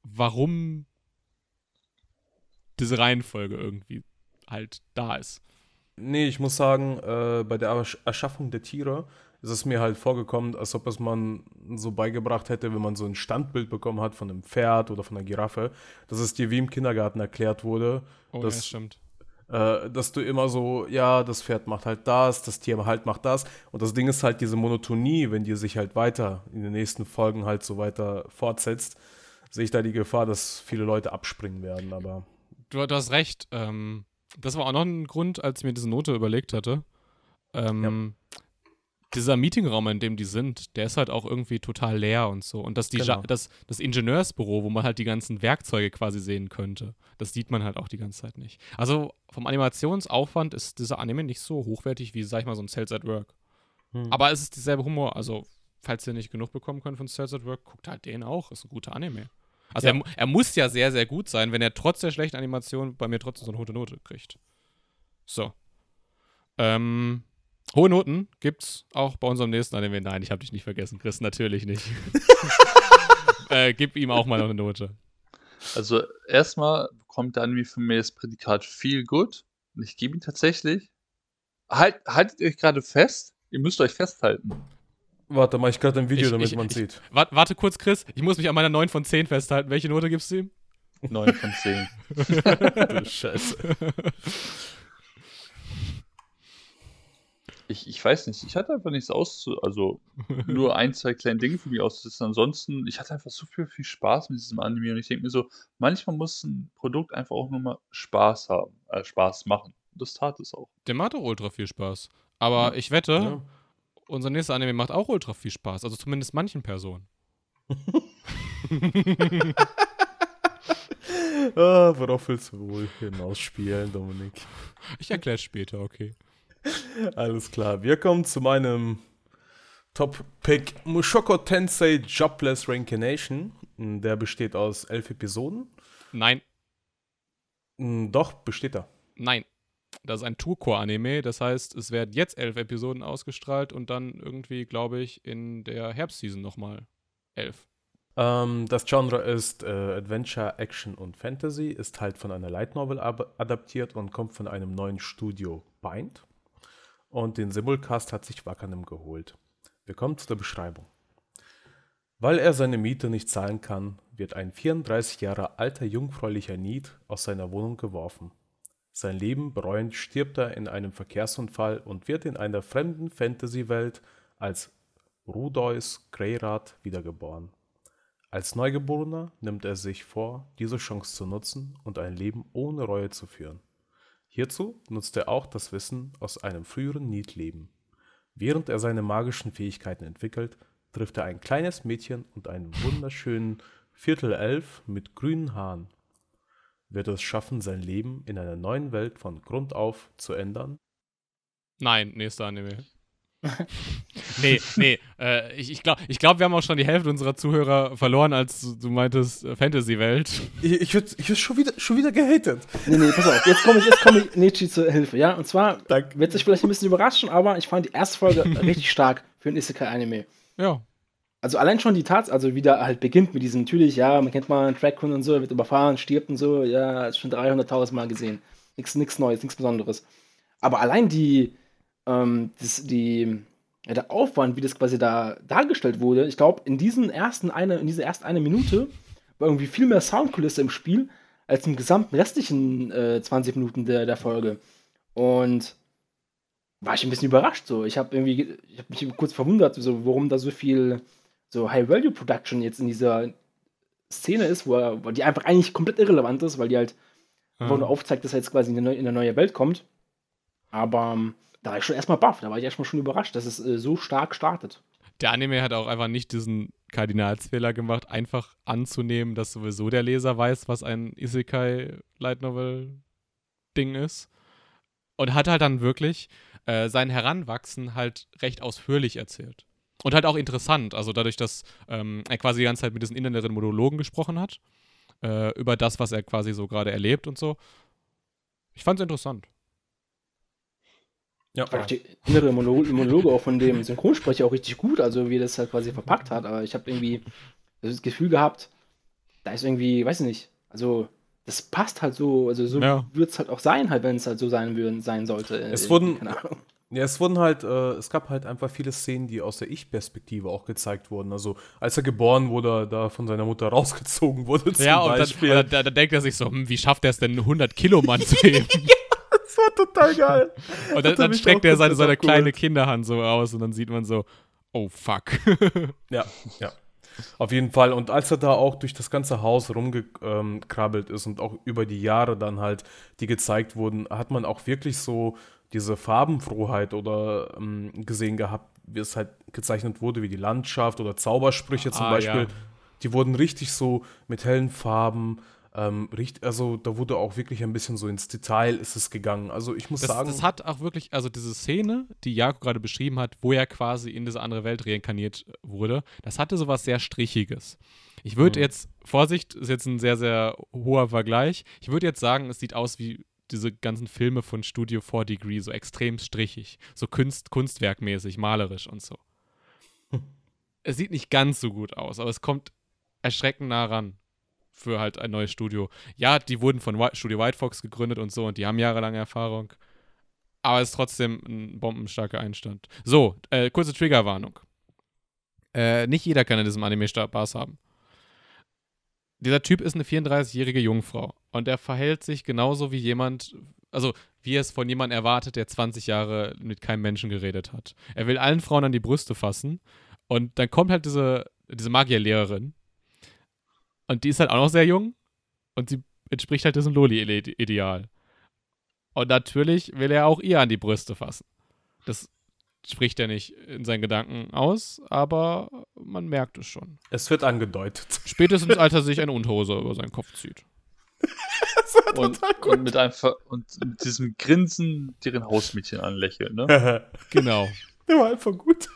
warum diese Reihenfolge irgendwie halt da ist. Nee, ich muss sagen, äh, bei der Ersch- Erschaffung der Tiere ist es mir halt vorgekommen, als ob es man so beigebracht hätte, wenn man so ein Standbild bekommen hat von einem Pferd oder von einer Giraffe, dass es dir wie im Kindergarten erklärt wurde, Oh, Das- ja, stimmt. äh, dass du immer so, ja, das Pferd macht halt das, das Tier halt macht das. Und das Ding ist halt diese Monotonie, wenn die sich halt weiter in den nächsten Folgen halt so weiter fortsetzt, sehe ich da die Gefahr, dass viele Leute abspringen werden. Aber Du, du hast recht. Ähm, das war auch noch ein Grund, als ich mir diese Note überlegt hatte. Ähm, Dieser Meetingraum, in dem die sind, der ist halt auch irgendwie total leer und so. Und das, die Genau. Das, das Ingenieursbüro, wo man halt die ganzen Werkzeuge quasi sehen könnte, das sieht man halt auch die ganze Zeit nicht. Also vom Animationsaufwand ist dieser Anime nicht so hochwertig wie, sag ich mal, so ein Sales at Work. hm. Aber es ist dieselbe Humor. Also, falls ihr nicht genug bekommen könnt von Sales at Work, guckt halt den auch. Ist ein guter Anime. Also, Ja. er, er muss ja sehr, sehr gut sein, wenn er trotz der schlechten Animation bei mir trotzdem so eine hohe Note kriegt. So. Ähm, hohe Noten gibt's auch bei unserem nächsten Anime. Nein, ich habe dich nicht vergessen, Chris. Natürlich nicht. äh, gib ihm auch mal noch eine Note. Also erstmal bekommt der Anime von mir das Prädikat viel gut. Und ich gebe ihn tatsächlich. Halt, haltet euch gerade fest. Ihr müsst euch festhalten. warte mal, ich gerade ein Video, Ich- damit ich- man ich- sieht. Wart, warte kurz, Chris. Ich muss mich an meiner 9 von 10 festhalten. Welche Note gibst du ihm? 9 von 10. Du Scheiße. Ich, ich weiß nicht, ich hatte einfach nichts auszu... Also nur ein, zwei kleine Dinge für mich auszusetzen. Ansonsten, ich hatte einfach so viel, viel Spaß mit diesem Anime. Und ich denke mir so, manchmal muss ein Produkt einfach auch nur mal Spaß haben, äh, Spaß machen. Und das tat es auch. Der macht auch ultra viel Spaß. Aber ich wette, Ja. unser nächster Anime macht auch ultra viel Spaß. Also zumindest manchen Personen. Ah, worauf willst du wohl hinausspielen, Dominik? Ich erkläre später, okay. Alles klar, wir kommen zu meinem Top-Pick Mushoko Tensei Jobless Reincarnation. Der besteht aus elf Episoden. Nein, Hm, Doch, besteht er. nein. Das ist ein Tourcore-Anime, das heißt, es werden jetzt elf Episoden ausgestrahlt und dann irgendwie, glaube ich, in der Herbstseason nochmal elf. Ähm, das Genre ist äh, Adventure, Action und Fantasy, ist halt von einer Light Novel adaptiert und kommt von einem neuen Studio Bind. Und den Simulcast hat sich Wackernem geholt. Wir kommen zu der Beschreibung. Weil er seine Miete nicht zahlen kann, wird ein 34 Jahre alter jungfräulicher Need aus seiner Wohnung geworfen. Sein Leben bereuend stirbt er in einem Verkehrsunfall und wird in einer fremden Fantasy-Welt als Rudeus Greyrat wiedergeboren. Als Neugeborener nimmt er sich vor, diese Chance zu nutzen und ein Leben ohne Reue zu führen. Hierzu nutzt er auch das Wissen aus einem früheren Need-Leben. Während er seine magischen Fähigkeiten entwickelt, trifft er ein kleines Mädchen und einen wunderschönen Viertelelf mit grünen Haaren. Wird er es schaffen, sein Leben in einer neuen Welt von Grund auf zu ändern? Nein, nächster Anime. Nee, nee. Äh, ich ich glaube, ich glaub, wir haben auch schon die Hälfte unserer Zuhörer verloren, als du, du meintest äh, Fantasy-Welt. Ich, ich würde ich würd schon, wieder, schon wieder gehatet. Nee, nee, pass auf. Jetzt komme ich, jetzt komm ich Nietzsche zur Hilfe, ja? Und zwar wird sich vielleicht ein bisschen überraschen, aber ich fand die erste Folge richtig stark für ein Isekai-Anime. Ja. Also allein schon die Tats, also wie der halt beginnt mit diesem, natürlich, ja, man kennt mal einen Trackhund und so, er wird überfahren, stirbt und so, ja, ist schon 300.000 Mal gesehen. Nichts nix Neues, nichts Besonderes. Aber allein die, ähm, das, die, ja, der Aufwand, wie das quasi da dargestellt wurde, ich glaube, in diesen ersten eine, in dieser ersten eine Minute war irgendwie viel mehr Soundkulisse im Spiel als im gesamten restlichen äh, 20 Minuten der, der Folge. Und war ich ein bisschen überrascht so. Ich habe irgendwie, ich habe mich kurz verwundert, so, warum da so viel so High-Value-Production jetzt in dieser Szene ist, wo, er, wo die einfach eigentlich komplett irrelevant ist, weil die halt einfach nur aufzeigt, dass er jetzt quasi in eine, neue, in eine neue Welt kommt. Aber ähm, da war ich schon erstmal baff, da war ich erstmal schon überrascht, dass es äh, so stark startet. Der Anime hat auch einfach nicht diesen Kardinalsfehler gemacht, einfach anzunehmen, dass sowieso der Leser weiß, was ein Isekai Light Novel Ding ist. Und hat halt dann wirklich äh, sein Heranwachsen halt recht ausführlich erzählt. Und halt auch interessant, also dadurch, dass ähm, er quasi die ganze Zeit mit diesen inneren Monologen gesprochen hat, äh, über das, was er quasi so gerade erlebt und so. Ich fand's interessant. Ja. Fand ich die innere Mono- Monologe auch von dem Synchronsprecher auch richtig gut, also wie er das halt quasi verpackt hat. Aber ich habe irgendwie das Gefühl gehabt, da ist irgendwie, weiß ich nicht, also das passt halt so, also so Ja. wird es halt auch sein, halt, wenn es halt so sein, würden, sein sollte. Es wurden- keine Ahnung. Ja, es wurden halt, äh, es gab halt einfach viele Szenen, die aus der Ich-Perspektive auch gezeigt wurden. Also als er geboren wurde, da von seiner Mutter rausgezogen wurde zum ja, und dann, Beispiel. dann, dann denkt er sich so, hm, wie schafft er es denn, einen 100 Kilo Mann zu heben? Das war total geil. Und dann, dann streckt er seine, seine kleine Kinderhand so aus und dann sieht man so, oh fuck. Ja, ja. Auf jeden Fall. Und als er da auch durch das ganze Haus rumgekrabbelt ist und auch über die Jahre dann halt, die gezeigt wurden, hat man auch wirklich so diese Farbenfroheit oder ähm, gesehen gehabt, wie es halt gezeichnet wurde, wie die Landschaft oder Zaubersprüche zum Ah, Beispiel. ja. Die wurden richtig so mit hellen Farben. Ähm, also da wurde auch wirklich ein bisschen so ins Detail ist es gegangen. Also ich muss Das, sagen, das hat auch wirklich, also diese Szene, die Jakob gerade beschrieben hat, wo er quasi in diese andere Welt reinkarniert wurde, das hatte sowas sehr Strichiges. Ich würde Mhm. jetzt, Vorsicht, ist jetzt ein sehr, sehr hoher Vergleich. Ich würde jetzt sagen, es sieht aus wie diese ganzen Filme von Studio 4 Degree, so extrem strichig, so Kunst, kunstwerkmäßig, malerisch und so. Es sieht nicht ganz so gut aus, aber es kommt erschreckend nah ran für halt ein neues Studio. Ja, die wurden von Studio White Fox gegründet und so und die haben jahrelange Erfahrung. Aber es ist trotzdem ein bombenstarker Einstand. So, äh, kurze Triggerwarnung. Äh, nicht jeder kann in diesem Anime Spaß haben. Dieser Typ ist eine 34-jährige Jungfrau und er verhält sich genauso wie jemand, also wie es von jemandem erwartet, der 20 Jahre mit keinem Menschen geredet hat. Er will allen Frauen an die Brüste fassen und dann kommt halt diese, diese Magierlehrerin und die ist halt auch noch sehr jung und sie entspricht halt diesem Loli-Ideal. Und natürlich will er auch ihr an die Brüste fassen. Das spricht er nicht in seinen Gedanken aus, aber man merkt es schon. es wird angedeutet. Spätestens als er sich eine Unterhose über seinen Kopf zieht. Und, und mit einfach und mit diesem Grinsen deren Hausmädchen anlächeln, ne? Der Genau. war einfach gut.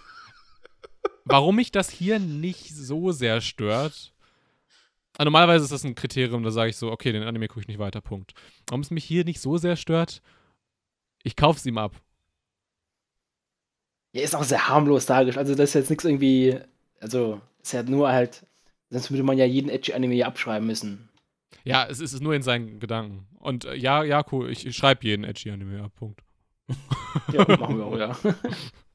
Warum mich das hier nicht so sehr stört. Ah, normalerweise ist das ein Kriterium, da sage ich so, okay, den Anime gucke ich nicht weiter, Punkt. Warum es mich hier nicht so sehr stört, ich kaufe es ihm ab. Ja, ist auch sehr harmlos dargestellt. Also, das ist jetzt nichts irgendwie. Also, ist ja nur halt. Sonst würde man ja jeden Edgy-Anime hier abschreiben müssen. Ja, es ist nur in seinen Gedanken. Und äh, ja, ja, cool, ich, ich schreibe jeden edgy Anime ab, Punkt. Ja, machen wir auch, ja.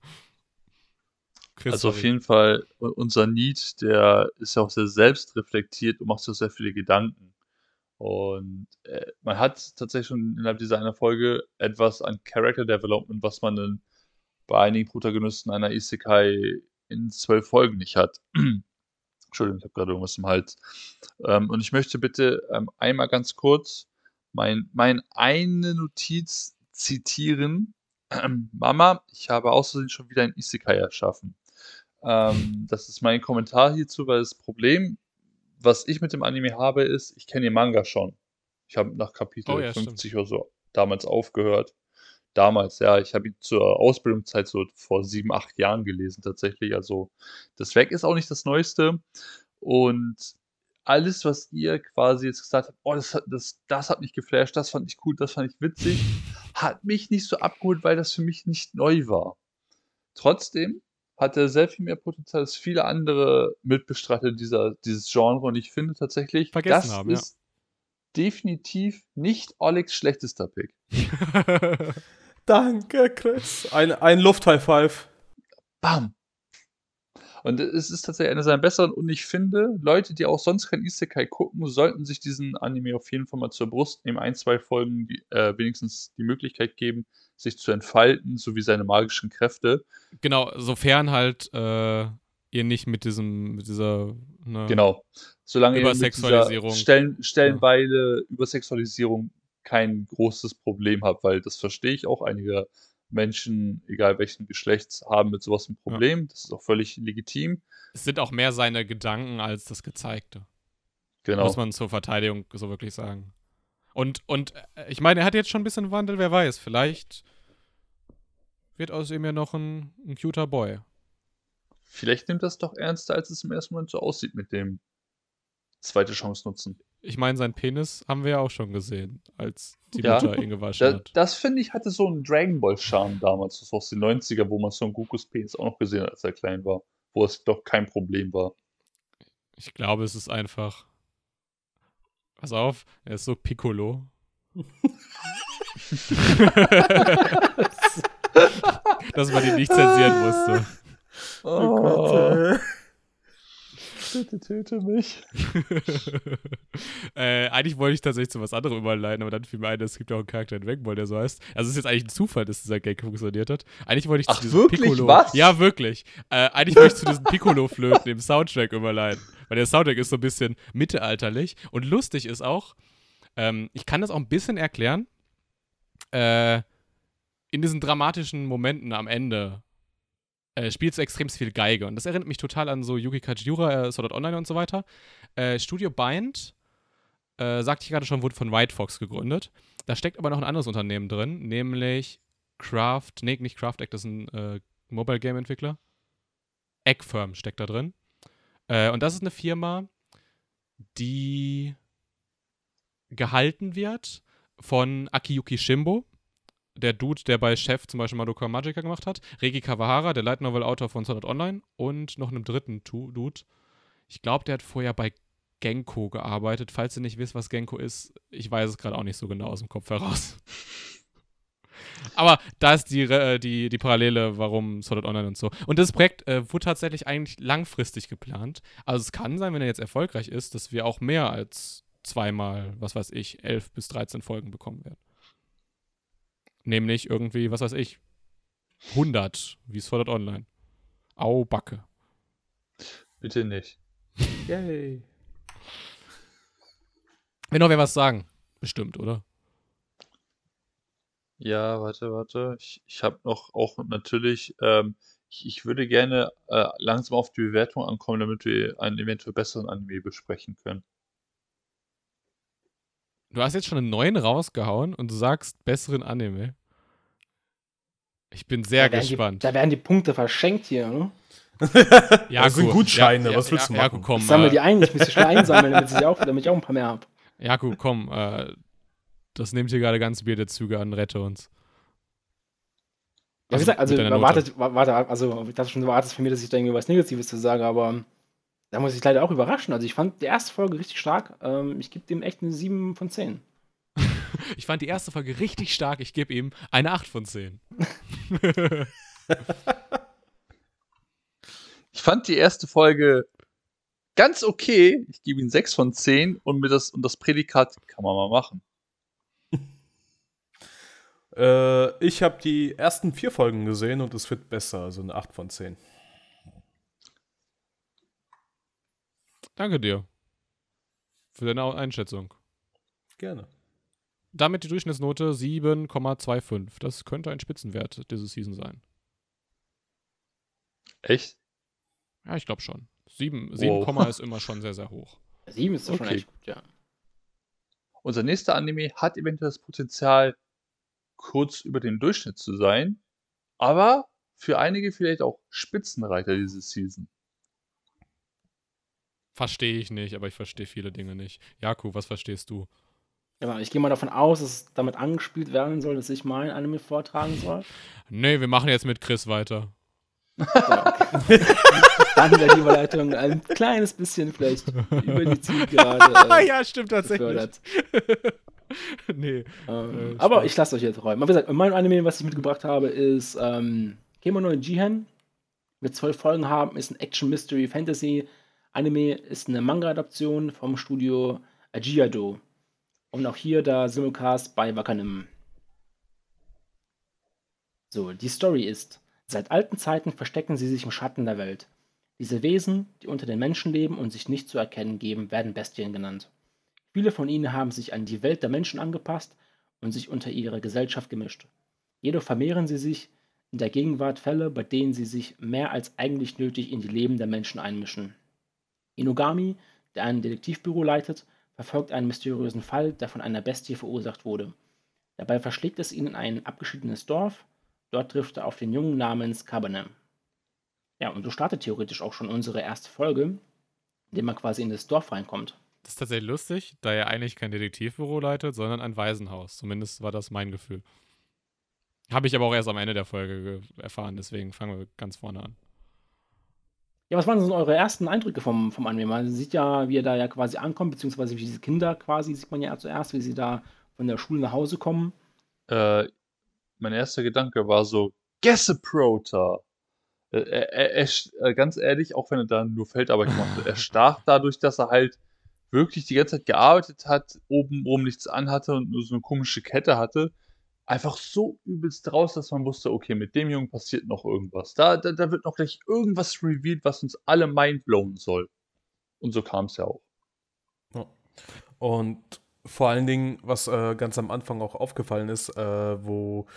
Chris, Also auf jeden Fall, u- unser Need, der ist ja auch sehr selbstreflektiert und macht sich sehr viele Gedanken. Und äh, man hat tatsächlich schon innerhalb dieser einer Folge etwas an Character Development, was man dann bei einigen Protagonisten einer Isekai in zwölf Folgen nicht hat. Entschuldigung, ich habe gerade irgendwas im Hals. Ähm, und ich möchte bitte ähm, einmal ganz kurz mein, mein eine Notiz zitieren. Mama, ich habe außerdem schon wieder ein Isekai erschaffen. Ähm, das ist mein Kommentar hierzu, weil das Problem, was ich mit dem Anime habe, ist, ich kenne den Manga schon. Ich habe nach Kapitel Oh ja, 50 oder so damals aufgehört. Damals, ja. Ich habe ihn zur Ausbildungszeit so vor sieben, acht Jahren gelesen tatsächlich. Also das Werk ist auch nicht das Neueste. Und alles, was ihr quasi jetzt gesagt habt, oh, das hat, das, das hat mich geflasht, das fand ich cool, das fand ich witzig, hat mich nicht so abgeholt, weil das für mich nicht neu war. Trotzdem hat er sehr viel mehr Potenzial als viele andere Mitbestreiter dieser, dieses Genre und ich finde tatsächlich, Vergessen das haben, ja. ist definitiv nicht Olegs schlechtester Pick. Danke, Chris. Ein, ein Luft-High Five. Bam! Und es ist tatsächlich einer seiner besseren und ich finde, Leute, die auch sonst kein Isekai gucken, sollten sich diesen Anime auf jeden Fall mal zur Brust nehmen, ein, zwei Folgen die, äh, wenigstens die Möglichkeit geben, sich zu entfalten, sowie seine magischen Kräfte. Genau, sofern halt äh, ihr nicht mit diesem, mit dieser ne, Genau. Solange ihr mit dieser Übersexualisierung. Stellen, Stellenweile Übersexualisierung kein großes Problem habt, weil das verstehe ich auch. Einige Menschen, egal welchen Geschlechts, haben mit sowas ein Problem. Das ist auch völlig legitim. Es sind auch mehr seine Gedanken als das Gezeigte. Genau. Muss man zur Verteidigung so wirklich sagen. Und, und äh, ich meine, er hat jetzt schon ein bisschen Wandel, wer weiß. Vielleicht wird aus ihm ja noch ein, ein cuter Boy. Vielleicht nimmt das doch ernster, als es im ersten Moment so aussieht mit dem zweite Chance nutzen. Ich meine, sein Penis haben wir ja auch schon gesehen, als die Ja. Mutter ihn gewaschen Da, hat. das finde ich hatte so einen Dragon Ball Charme damals, das war aus den 90er, wo man Son Gokus Penis auch noch gesehen hat, als er klein war, wo es doch kein Problem war. Ich glaube, es ist einfach. Pass auf, er ist so Piccolo. Dass man ihn nicht zensieren musste. Oh Gott. Bitte töte mich. äh, eigentlich wollte ich tatsächlich zu was anderem überleiten, aber dann fiel mir ein, es gibt ja auch einen Charakter in Dragon Ball, der so heißt. Also es ist jetzt eigentlich ein Zufall, dass dieser Gag funktioniert hat. Eigentlich wollte ich Ach, zu diesem wirklich? Piccolo. Was? Ja, wirklich. Äh, eigentlich wollte ich zu diesen Piccolo-Flöten im Soundtrack überleiten. Weil der Soundtrack ist so ein bisschen mittelalterlich. Und lustig ist auch, ähm, ich kann das auch ein bisschen erklären. Äh, in diesen dramatischen Momenten am Ende äh, spielst du extrem viel Geige. Und das erinnert mich total an so Yuki Kajiura, äh, Sword Art Online und so weiter. Äh, Studio Bind, äh, sagte ich gerade schon, wurde von White Fox gegründet. Da steckt aber noch ein anderes Unternehmen drin, nämlich Craft, nee, nicht Craft Act, das ist ein äh, Mobile Game Entwickler. Egg Firm steckt da drin. Äh, und das ist eine Firma, die gehalten wird von Akiyuki Shimbo, der Dude, der bei Chef zum Beispiel Madoka Magica gemacht hat, Regi Kawahara, der Light Novel Autor von Sword Art Online und noch einem dritten Dude. Ich glaube, der hat vorher bei Genko gearbeitet. Falls ihr nicht wisst, was Genko ist, ich weiß es gerade auch nicht so genau aus dem Kopf heraus. Aber da ist die, äh, die, die Parallele, warum Sword Art Online und so. Und das Projekt äh, wurde tatsächlich eigentlich langfristig geplant. Also es kann sein, wenn er jetzt erfolgreich ist, dass wir auch mehr als zweimal, was weiß ich, 11 bis 13 Folgen bekommen werden. Nämlich irgendwie, was weiß ich, 100, wie es fordert online. Au, Backe. Bitte nicht. Yay. Will noch wer was sagen? Bestimmt, oder? Ja, warte, warte. Ich, ich habe noch auch natürlich, ähm, ich, ich würde gerne äh, langsam auf die Bewertung ankommen, damit wir einen eventuell besseren Anime besprechen können. Du hast jetzt schon einen neuen rausgehauen und du sagst besseren Anime. Ich bin sehr da gespannt. Die, da werden die Punkte verschenkt hier. Ne? ja, Das sind gut. Gutscheine, Ja, was willst du ja, machen? Ja, komm, Ich sammle äh, die ein, ich muss die schnell einsammeln, damit ich auch, damit ich auch ein paar mehr habe. Jaku, komm, äh, das nimmt hier gerade ganz blöde Züge an, rette uns. Ja, wie gesagt, also mit deiner man Note. wartet, wa- warte, also ich dachte schon, du wartest von mir, dass ich da irgendwie was Negatives zu sagen, aber da muss ich leider auch überraschen. Also ich fand die erste Folge richtig stark. Ähm, ich gebe dem echt eine 7 von 10. Ich fand die erste Folge richtig stark. Ich gebe ihm eine 8 von 10. Ich fand die erste Folge ganz okay. Ich gebe ihm 6 von 10 und, mir das, und das Prädikat kann man mal machen. Äh, ich habe die ersten vier Folgen gesehen und es wird besser, also eine 8 von 10. Danke dir. Für deine Einschätzung. Gerne. Damit die Durchschnittsnote 7,25. Das könnte ein Spitzenwert diese Season sein. Echt? Ja, ich glaube schon. 7, 7, Wow. ist immer schon sehr, sehr hoch. 7 ist doch schon Okay. echt gut, ja. Unser nächster Anime hat eventuell das Potenzial, kurz über dem Durchschnitt zu sein, aber für einige vielleicht auch Spitzenreiter diese Season. Verstehe ich nicht, aber ich verstehe viele Dinge nicht. Jaku, was verstehst du? Ja, ich gehe mal davon aus, dass damit angespielt werden soll, dass ich mein Anime vortragen soll. Nee, wir machen jetzt mit Chris weiter. Okay. Dann wäre die Überleitung ein kleines bisschen vielleicht über die Zielgerade. Äh, ja, stimmt tatsächlich. nee. Ähm, äh, aber ich lasse euch jetzt räumen. Aber wie gesagt, mein Anime, was ich mitgebracht habe, ist ähm, Kemono Jihen. Mit zwölf Folgen haben, ist ein Action Mystery Fantasy Anime, ist eine Manga-Adaption vom Studio Ajiado. Und auch hier der Simulcast bei Wakanim. So, die Story ist: Seit alten Zeiten verstecken sie sich im Schatten der Welt. Diese Wesen, die unter den Menschen leben und sich nicht zu erkennen geben, werden Bestien genannt. Viele von ihnen haben sich an die Welt der Menschen angepasst und sich unter ihre Gesellschaft gemischt. Jedoch vermehren sie sich in der Gegenwart Fälle, bei denen sie sich mehr als eigentlich nötig in die Leben der Menschen einmischen. Inugami, der ein Detektivbüro leitet, verfolgt einen mysteriösen Fall, der von einer Bestie verursacht wurde. Dabei verschlägt es ihn in ein abgeschiedenes Dorf. Dort trifft er auf den Jungen namens Cabernet. Ja, und so startet theoretisch auch schon unsere erste Folge, indem man quasi in das Dorf reinkommt. Das ist tatsächlich lustig, da er eigentlich kein Detektivbüro leitet, sondern ein Waisenhaus. Zumindest war das mein Gefühl. Habe ich aber auch erst am Ende der Folge erfahren, deswegen fangen wir ganz vorne an. Ja, was waren so eure ersten Eindrücke vom, vom Anime? Man sieht ja, wie er da ja quasi ankommt, beziehungsweise wie diese Kinder quasi, sieht man ja zuerst, wie sie da von der Schule nach Hause kommen. Äh, mein erster Gedanke war so, Gesseprota. Äh, er, äh, ganz ehrlich, auch wenn er da nur Feldarbeit gemacht hat, er stach dadurch, dass er halt wirklich die ganze Zeit gearbeitet hat, oben oben nichts anhatte und nur so eine komische Kette hatte, einfach so übelst raus, dass man wusste, okay, mit dem Jungen passiert noch irgendwas. Da, da, da wird noch gleich irgendwas revealed, was uns alle mindblown soll. Und so kam es ja auch. Und vor allen Dingen, was äh, ganz am Anfang auch aufgefallen ist, äh, wo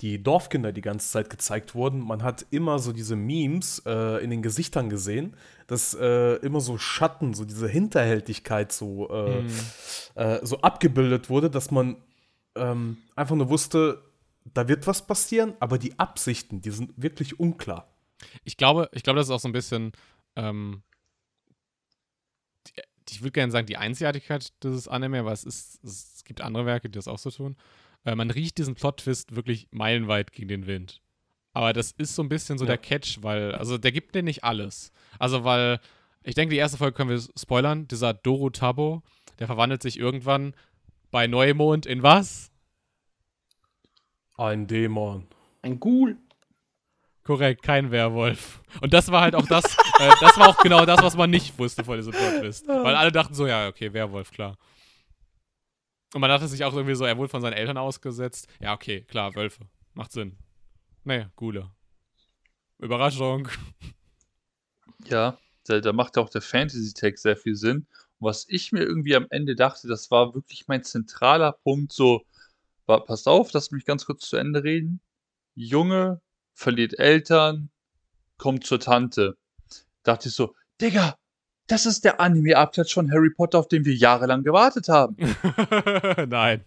die Dorfkinder die ganze Zeit gezeigt wurden, man hat immer so diese Memes äh, in den Gesichtern gesehen, dass äh, immer so Schatten, so diese Hinterhältigkeit so, mm. so abgebildet wurde, dass man ähm, einfach nur wusste, da wird was passieren, aber die Absichten, die sind wirklich unklar. Ich glaube, ich glaube, das ist auch so ein bisschen, ähm, die, ich würde gerne sagen, die Einzigartigkeit dieses Anime, aber es, ist, es gibt andere Werke, die das auch so tun. Äh, man riecht diesen Plot-Twist wirklich meilenweit gegen den Wind. Aber das ist so ein bisschen so ja. der Catch, weil, also der gibt dir nicht alles. Also, weil, ich denke, die erste Folge können wir spoilern. Dieser Doro Tabo, der verwandelt sich irgendwann bei Neumond in was? Ein Dämon. Ein Ghoul. Korrekt, kein Werwolf. Und das war halt auch das, äh, das war auch genau das, was man nicht wusste vor diesem Plot-Twist. Weil alle dachten so, ja, okay, Werwolf, klar. Und man dachte sich auch irgendwie so, er wurde von seinen Eltern ausgesetzt. Ja, okay, klar, Wölfe. Macht Sinn. Naja, Gule. Überraschung. Ja, da, da macht auch der Fantasy-Tag sehr viel Sinn was ich mir irgendwie am Ende dachte, das war wirklich mein zentraler Punkt, so, wa pass auf, lass mich ganz kurz zu Ende reden. Junge verliert Eltern, kommt zur Tante. Dachte ich so, Digga, das ist der Anime-Abklatsch von Harry Potter, auf den wir jahrelang gewartet haben. Nein.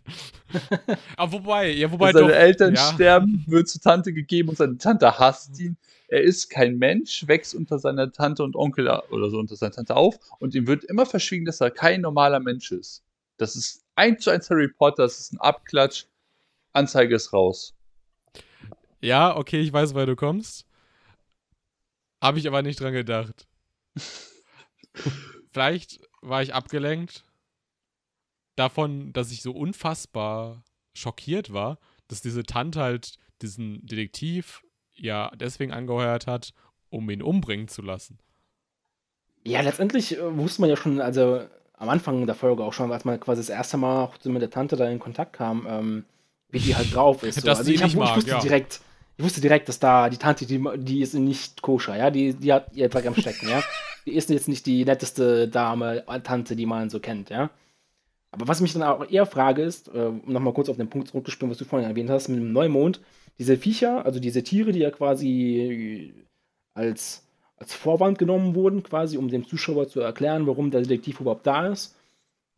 Aber wobei, ja, wobei Seine doch, Eltern ja. sterben, wird zur Tante gegeben und seine Tante hasst ihn er ist kein Mensch, wächst unter seiner Tante und Onkel oder so unter seiner Tante auf und ihm wird immer verschwiegen, dass er kein normaler Mensch ist. Das ist eins zu eins Harry Potter, das ist ein Abklatsch. Anzeige ist raus. Ja, okay, ich weiß, woher du kommst. Habe ich aber nicht dran gedacht. Vielleicht war ich abgelenkt davon, dass ich so unfassbar schockiert war, dass diese Tante halt diesen Detektiv ja deswegen angeheuert hat, um ihn umbringen zu lassen. Ja, letztendlich äh, wusste man ja schon, also am Anfang der Folge auch schon, als man quasi das erste Mal auch mit der Tante da in Kontakt kam, ähm, wie die halt drauf ist. So. also ich, hab, mag, ich wusste ja. direkt, ich wusste direkt, dass da die Tante, die, die ist nicht koscher, ja, die, die hat ihr Dreck am Stecken, ja. Die ist jetzt nicht die netteste Dame, äh, Tante, die man so kennt, ja. Aber was mich dann auch eher frage ist, äh, um nochmal kurz auf den Punkt zurückzuspringen, was du vorhin erwähnt hast, mit dem Neumond, diese Viecher, also diese Tiere, die ja quasi als, als Vorwand genommen wurden, quasi, um dem Zuschauer zu erklären, warum der Detektiv überhaupt da ist.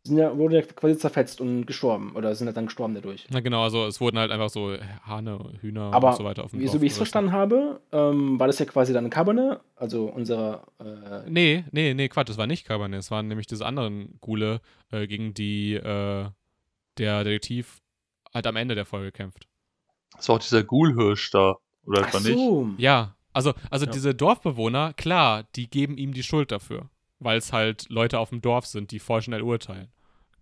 sind ja, wurde ja quasi zerfetzt und gestorben. Oder sind ja dann gestorben dadurch. Na genau, also es wurden halt einfach so Hahne, Hühner Aber und so weiter auf dem wie, so wie ich es verstanden habe, ähm, war das ja quasi dann Cabane, also unsere. Äh, Nee, nee, nee, Quatsch, es war nicht Cabernet, es waren nämlich diese anderen Gule, äh, gegen die äh, der Detektiv halt am Ende der Folge kämpft. Das war auch dieser Ghoul-Hirsch da. Oder ach etwa nicht? so. Ja, also, also Ja. diese Dorfbewohner, klar, die geben ihm die Schuld dafür, weil es halt Leute auf dem Dorf sind, die vorschnell urteilen.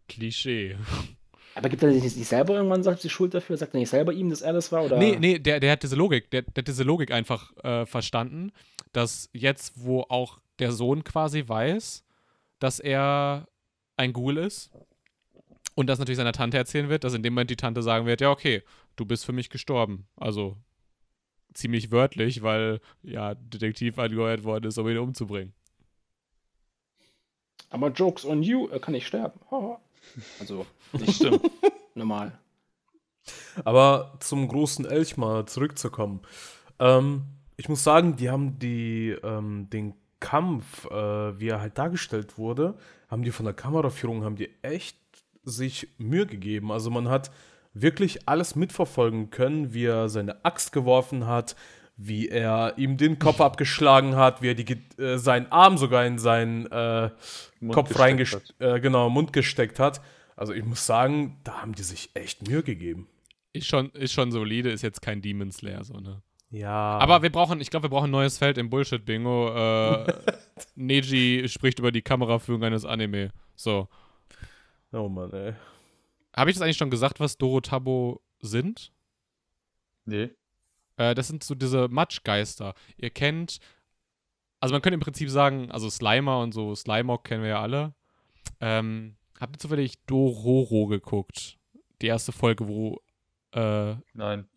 Klischee. Aber gibt er nicht, nicht selber irgendwann selbst die Schuld dafür? Sagt er nicht selber ihm, dass er das war? Oder? Nee, nee, der, der hat diese Logik, der, der hat diese Logik einfach äh, verstanden, dass jetzt, wo auch der Sohn quasi weiß, dass er ein Ghoul ist und das natürlich seiner Tante erzählen wird, dass in dem Moment die Tante sagen wird, ja, okay, du bist für mich gestorben. Also ziemlich wörtlich, weil ja Detektiv angeheuert worden ist, um ihn umzubringen. Aber Jokes on you, er kann nicht sterben. Also, Das stimmt. normal. Aber zum großen Elch mal zurückzukommen. Ähm, ich muss sagen, die haben die, ähm, den Kampf, äh, wie er halt dargestellt wurde, haben die von der Kameraführung, haben die echt sich Mühe gegeben. Also man hat wirklich alles mitverfolgen können, wie er seine Axt geworfen hat, wie er ihm den Kopf abgeschlagen hat, wie er die, äh, seinen Arm sogar in seinen äh, Mund Kopf gesteckt reingesteckt, äh, genau, Mund gesteckt hat. Also ich muss sagen, da haben die sich echt Mühe gegeben. Ist schon, ist schon solide, ist jetzt kein Demon Slayer, so, ne? Ja. Aber wir brauchen, ich glaube, wir brauchen ein neues Feld im Bullshit-Bingo. Äh, Neji spricht über die Kameraführung eines Anime. So. Oh Mann, ey. Habe ich das eigentlich schon gesagt, was Dorotabo sind? Nee. Äh, das sind so diese Matschgeister. Ihr kennt, also man könnte im Prinzip sagen, also Slimer und so, Slimog kennen wir ja alle. Ähm, habt ihr zufällig Dororo geguckt? Die erste Folge, wo, äh, Nein.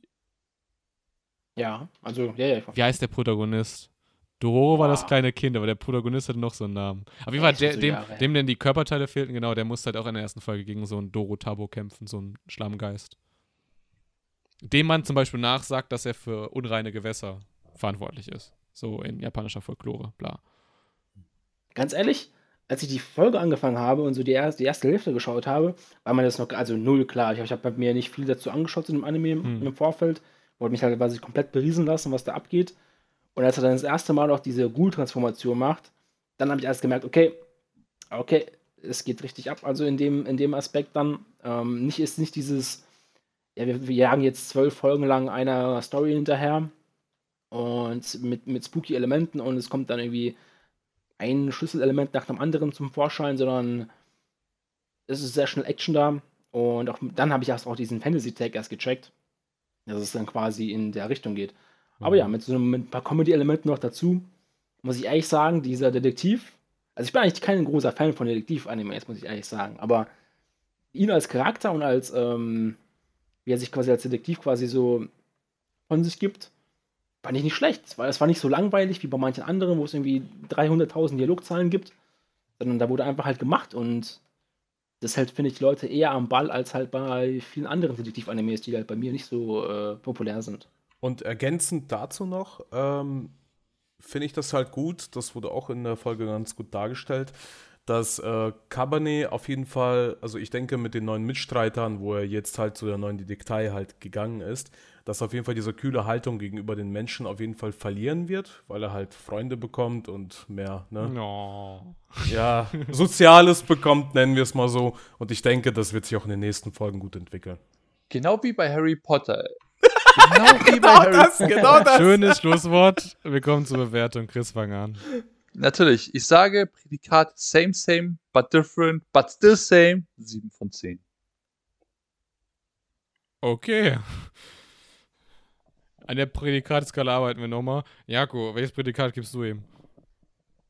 Ja, also, ja, ja. wie heißt der Protagonist? Dororo war das kleine Kind, aber der Protagonist hatte noch so einen Namen. Auf jeden Fall, der, dem, Jahre. dem denn die Körperteile fehlten, genau, der musste halt auch in der ersten Folge gegen so einen Dorotabo kämpfen, so einen Schlammgeist. Dem man zum Beispiel nachsagt, dass er für unreine Gewässer verantwortlich ist. So in japanischer Folklore, bla. Ganz ehrlich, als ich die Folge angefangen habe und so die erste, die erste Hälfte geschaut habe, war mir das noch, also null klar. Ich, habe mir nicht viel dazu angeschaut zu dem Anime im- Hm. im Vorfeld. Wollte mich halt quasi komplett beriesen lassen, was da abgeht. Und als er dann das erste Mal auch diese Ghoul-Transformation macht, dann habe ich erst gemerkt, okay, okay, es geht richtig ab. Also in dem, in dem Aspekt dann. Ähm, nicht ist nicht dieses, ja, wir, wir jagen jetzt zwölf Folgen lang einer Story hinterher und mit, mit spooky Elementen und es kommt dann irgendwie ein Schlüsselelement nach dem anderen zum Vorschein, sondern es ist sehr schnell Action da. Und auch dann habe ich erst auch diesen Fantasy-Tag erst gecheckt, dass es dann quasi in der Richtung geht. Aber ja, mit so einem, mit ein paar Comedy-Elementen noch dazu, muss ich ehrlich sagen, dieser Detektiv, also ich bin eigentlich kein großer Fan von Detektiv-Animes, muss ich ehrlich sagen, aber ihn als Charakter und als, ähm, wie er sich quasi als Detektiv quasi so von sich gibt, fand ich nicht schlecht. War, es war nicht so langweilig wie bei manchen anderen, wo es irgendwie 300.000 Dialogzahlen gibt, sondern da wurde einfach halt gemacht und das hält, finde ich, Leute eher am Ball als halt bei vielen anderen Detektiv-Animes, die halt bei mir nicht so äh, populär sind. Und ergänzend dazu noch, ähm, finde ich das halt gut, das wurde auch in der Folge ganz gut dargestellt, dass äh, Cabernet auf jeden Fall, also ich denke mit den neuen Mitstreitern, wo er jetzt halt zu der neuen Detektei halt gegangen ist, dass auf jeden Fall diese kühle Haltung gegenüber den Menschen auf jeden Fall verlieren wird, weil er halt Freunde bekommt und mehr, ne? No. Ja, Soziales bekommt, nennen wir es mal so. Und ich denke, das wird sich auch in den nächsten Folgen gut entwickeln. Genau wie bei Harry Potter. Genau Harry Potter. genau das. Schönes Schlusswort. Wir kommen zur Bewertung. Chris, fang an. Natürlich, ich sage Prädikat same, same, but different, but still same. 7 von 10. Okay. An der Prädikatskala arbeiten wir nochmal. Jako, welches Prädikat gibst du ihm?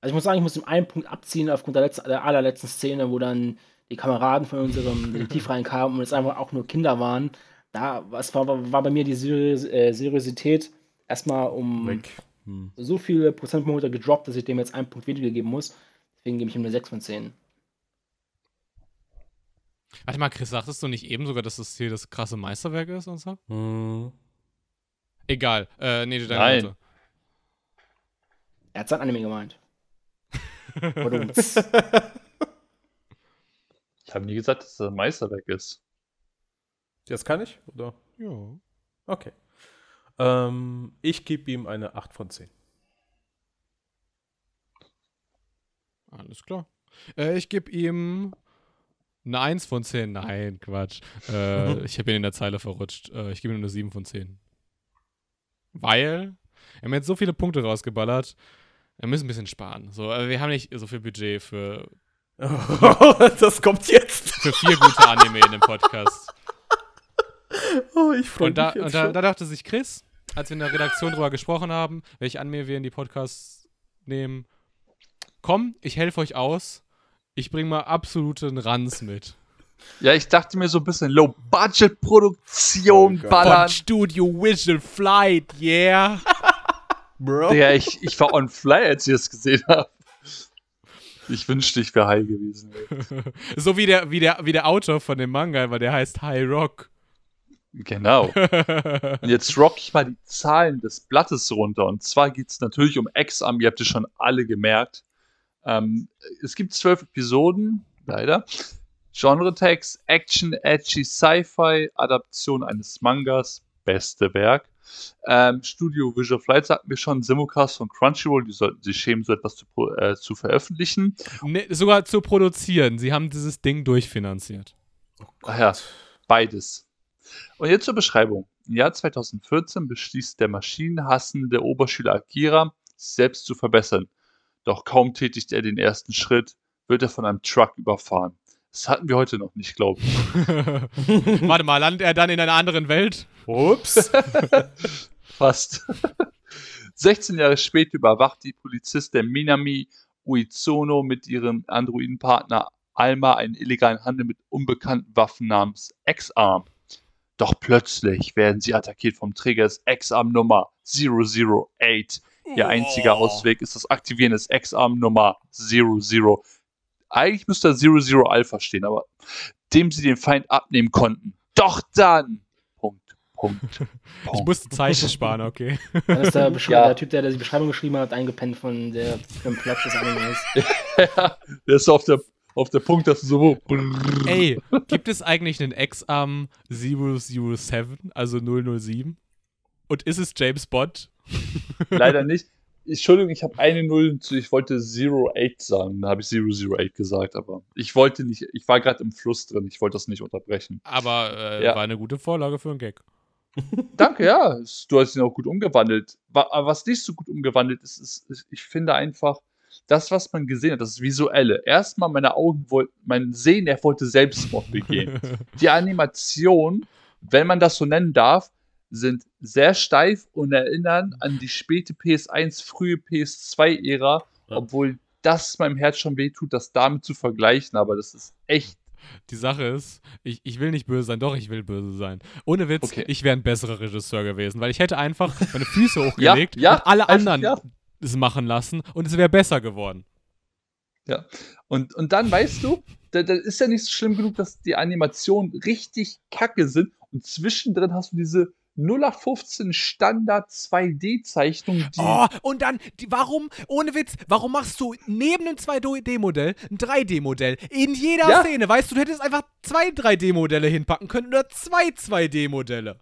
Also ich muss sagen, ich muss ihm einen Punkt abziehen aufgrund der, letzten, der allerletzten Szene, wo dann die Kameraden von unserem Detektiv reinkamen und es einfach auch nur Kinder waren. Da was war, war bei mir die äh, Seriosität erstmal um Weg. Hm. so viele Prozentpunkte gedroppt, dass ich dem jetzt einen Punkt weniger geben muss. Deswegen gebe ich ihm eine 6 von 10. Warte mal, Chris, sagtest du nicht eben sogar, dass das hier das krasse Meisterwerk ist und so? Hm. Egal. Äh, nee, deine Nein. Er hat sein Anime gemeint. Ich haben nie gesagt, dass das ein Meisterwerk ist. Jetzt kann ich? Oder? Ja. Okay. Ähm, ich gebe ihm eine 8 von 10. Alles klar. Äh, ich gebe ihm eine 1 von 10. Nein, Quatsch. Äh, ich habe ihn in der Zeile verrutscht. Äh, ich gebe ihm eine 7 von 10. Weil wir haben jetzt so viele Punkte rausgeballert. Wir müssen ein bisschen sparen. So, wir haben nicht so viel Budget für, das kommt jetzt. für vier gute Anime in dem Podcast. Oh, ich freue Und, da, und da, da dachte sich Chris, als wir in der Redaktion drüber gesprochen haben, welche Anime wir in die Podcasts nehmen, komm, ich helfe euch aus. Ich bringe mal absoluten Ranz mit. Ja, ich dachte mir so ein bisschen Low-Budget-Produktion Oh ballern. Von Studio Visual Flight, yeah. Bro. Digga, ich, ich war on fly, als ich das gesehen habe. Ich wünschte, ich wäre high gewesen. so wie der, wie, der, wie der Autor von dem Manga, weil der heißt High Rock. Genau. Und jetzt rock ich mal die Zahlen des Blattes runter. Und zwar geht es natürlich um Exam, ihr habt es schon alle gemerkt. Ähm, es gibt zwölf Episoden, leider. Genre-Tags, Action, Edgy, Sci-Fi, Adaption eines Mangas, beste Werk. Ähm, Studio Visual Flight sagten wir schon, Simulcast von Crunchyroll, die sollten sich schämen, so etwas zu, pro- äh, zu veröffentlichen. ne, sogar zu produzieren. Sie haben dieses Ding durchfinanziert. Ach ja, beides. Und jetzt zur Beschreibung. Im Jahr 2014 beschließt der maschinenhassende Oberschüler Akira, sich selbst zu verbessern. Doch kaum tätigt er den ersten Schritt, wird er von einem Truck überfahren. Das hatten wir heute noch nicht, glaube ich. Warte mal, landet er dann in einer anderen Welt? Ups. Fast. 16 Jahre später überwacht die Polizistin Minami Uizono mit ihrem Androidenpartner Alma einen illegalen Handel mit unbekannten Waffen namens X-Arm. Doch plötzlich werden sie attackiert vom Träger des X-Arm Nummer 008. Ihr einziger Ausweg ist das Aktivieren des X-Arm Nummer 00. Eigentlich müsste da 00 Alpha stehen, aber dem sie den Feind abnehmen konnten. Doch dann! Punkt, Punkt, Punkt. Ich musste Zeichen sparen, okay. Dann ist der, Ja. der Typ, der die Beschreibung geschrieben hat, eingepennt von der vom Plot des Animes. ja, der ist auf der, auf der Punkt, dass du so. Ey, gibt es eigentlich einen X-Arm 007, also 007? Und ist es James Bond? Leider nicht. Entschuldigung, ich habe eine Null, zu- ich wollte 08 sagen, da habe ich 008 gesagt, aber ich wollte nicht, ich war gerade im Fluss drin, ich wollte das nicht unterbrechen. Aber äh, Ja. war eine gute Vorlage für einen Gag. Danke, ja, du hast ihn auch gut umgewandelt. Wa- Aber was nicht so gut umgewandelt ist, ist, ist, ich finde einfach, das, was man gesehen hat, das Visuelle. Erstmal meine Augen wollten, mein Sehen, er wollte Selbstmord begehen. Die Animation, wenn man das so nennen darf, sind sehr steif und erinnern an die späte PS1, frühe PS2-Ära, Ja. obwohl das meinem Herz schon wehtut, das damit zu vergleichen, aber das ist echt. Die Sache ist, ich, ich will nicht böse sein, doch, ich will böse sein. Ohne Witz, Okay. ich wäre ein besserer Regisseur gewesen, weil ich hätte einfach meine Füße hochgelegt ja, und alle einfach, anderen ja. Es machen lassen und es wäre besser geworden. Und, und dann weißt du, da, da ist ja nicht so schlimm genug, dass die Animationen richtig kacke sind und zwischendrin hast du diese 0815 Standard 2D-Zeichnung, die. Oh, und dann, die, warum, ohne Witz, warum machst du neben einem 2D-Modell ein 3D-Modell? In jeder Ja. Szene, weißt du, du hättest einfach zwei 3D-Modelle hinpacken können oder zwei 2D-Modelle.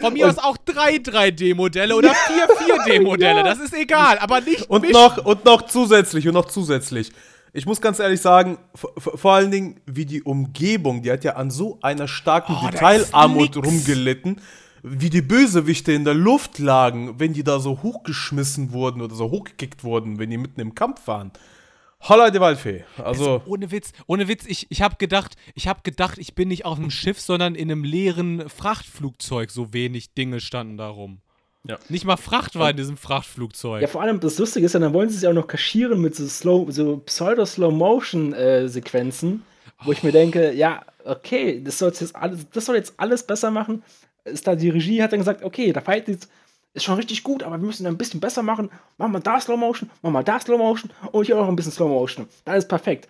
Von mir aus auch drei 3D-Modelle oder vier 4D-Modelle, das ist egal, aber nicht Und mischen. noch, und noch zusätzlich, und noch zusätzlich. Ich muss ganz ehrlich sagen, vor allen Dingen, wie die Umgebung, die hat ja an so einer starken Oh, Detailarmut rumgelitten, wie die Bösewichte in der Luft lagen, wenn die da so hochgeschmissen wurden oder so hochgekickt wurden, wenn die mitten im Kampf waren. Holla die Waldfee. Also, Ohne Witz, ohne Witz, ich, ich habe gedacht, ich habe gedacht, ich bin nicht auf einem Schiff, sondern in einem leeren Frachtflugzeug. So wenig Dinge standen da rum. Ja. Nicht mal Fracht war in diesem Frachtflugzeug. Ja, vor allem das Lustige ist ja, dann wollen sie es ja auch noch kaschieren mit so Slow, so Pseudo-Slow-Motion-Sequenzen, wo ich mir denke, ja, okay, das soll jetzt alles, das soll jetzt alles besser machen. Ist da die Regie hat dann gesagt, okay, der Fight ist, ist schon richtig gut, aber wir müssen ein bisschen besser machen. Machen wir da Slow Motion, machen wir da Slow Motion und hier auch noch ein bisschen Slow Motion. Dann ist perfekt.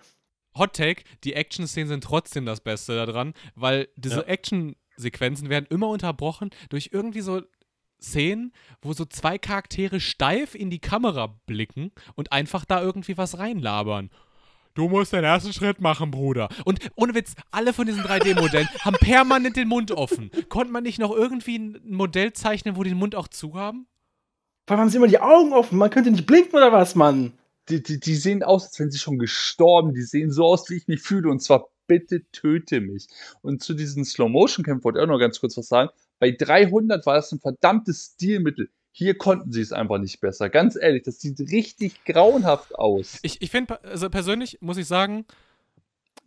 Hot Take, die Action-Szenen sind trotzdem das Beste daran, weil diese Ja. Action-Sequenzen werden immer unterbrochen durch irgendwie so Szenen, wo so zwei Charaktere steif in die Kamera blicken und einfach da irgendwie was reinlabern. Du musst den ersten Schritt machen, Bruder. Und ohne Witz, alle von diesen 3D-Modellen haben permanent den Mund offen. Konnte man nicht noch irgendwie ein Modell zeichnen, wo die den Mund auch zu haben? Allem haben sie immer die Augen offen. Man könnte nicht blinken oder was, Mann? Die, die, die sehen aus, als wären sie schon gestorben. Die sehen so aus, wie ich mich fühle. Und zwar, bitte töte mich. Und zu diesen Slow-Motion-Kämpfen wollte ich auch noch ganz kurz was sagen. Bei 300 war das ein verdammtes Stilmittel. Hier konnten sie es einfach nicht besser. Ganz ehrlich, das sieht richtig grauenhaft aus. Ich, ich finde, also persönlich muss ich sagen,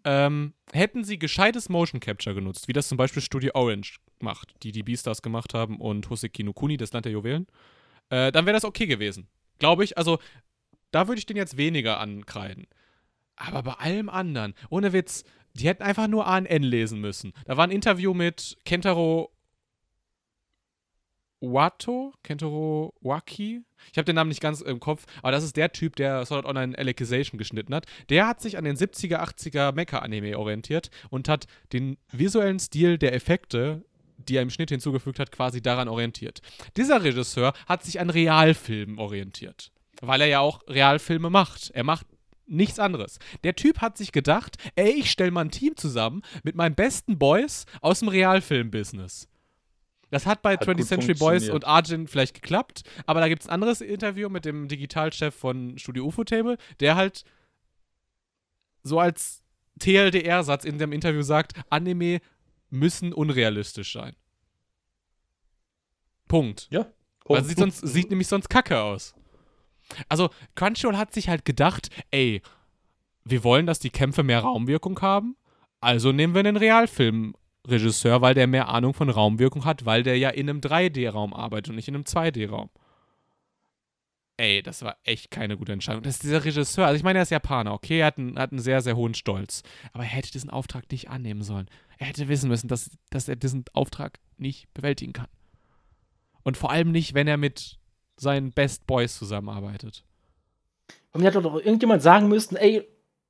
ähm, hätten sie gescheites Motion Capture genutzt, wie das zum Beispiel Studio Orange macht, die die Beastars gemacht haben und Hoseki no Kuni, das Land der Juwelen, äh, dann wäre das okay gewesen. Glaube ich. Also, da würde ich den jetzt weniger ankreiden. Aber bei allem anderen, ohne Witz, die hätten einfach nur ANN lesen müssen. Da war ein Interview mit Kentaro Wato, Kentaro Waki. Ich habe den Namen nicht ganz im Kopf, aber das ist der Typ, der Sword Art Online Alicization geschnitten hat. Der hat sich an den 70er, 80er Mecha-Anime orientiert und hat den visuellen Stil der Effekte, die er im Schnitt hinzugefügt hat, quasi daran orientiert. Dieser Regisseur hat sich an Realfilmen orientiert, weil er ja auch Realfilme macht. Er macht nichts anderes. Der Typ hat sich gedacht, ey, ich stelle mal ein Team zusammen mit meinen besten Boys aus dem Realfilm-Business. Das hat bei Hat 20th gut Century Boys und Argent vielleicht geklappt, aber da gibt es ein anderes Interview mit dem Digitalchef von Studio UFO Table, der halt so als TLDR-Satz in dem Interview sagt, Anime müssen unrealistisch sein. Punkt. Ja. Weil sieht, sonst, sieht nämlich sonst kacke aus. Also, Crunchyroll hat sich halt gedacht, ey, wir wollen, dass die Kämpfe mehr Raumwirkung haben, also nehmen wir einen Realfilmregisseur, weil der mehr Ahnung von Raumwirkung hat, weil der ja in einem 3D-Raum arbeitet und nicht in einem 2D-Raum. Ey, das war echt keine gute Entscheidung. Das ist dieser Regisseur, also ich meine, er ist Japaner, okay, er hat einen, hat einen sehr, sehr hohen Stolz. Aber er hätte diesen Auftrag nicht annehmen sollen. Er hätte wissen müssen, dass, dass er diesen Auftrag nicht bewältigen kann. Und vor allem nicht, wenn er mit seinen Best Boys zusammenarbeitet. Und mir hat doch irgendjemand sagen müssen, ey,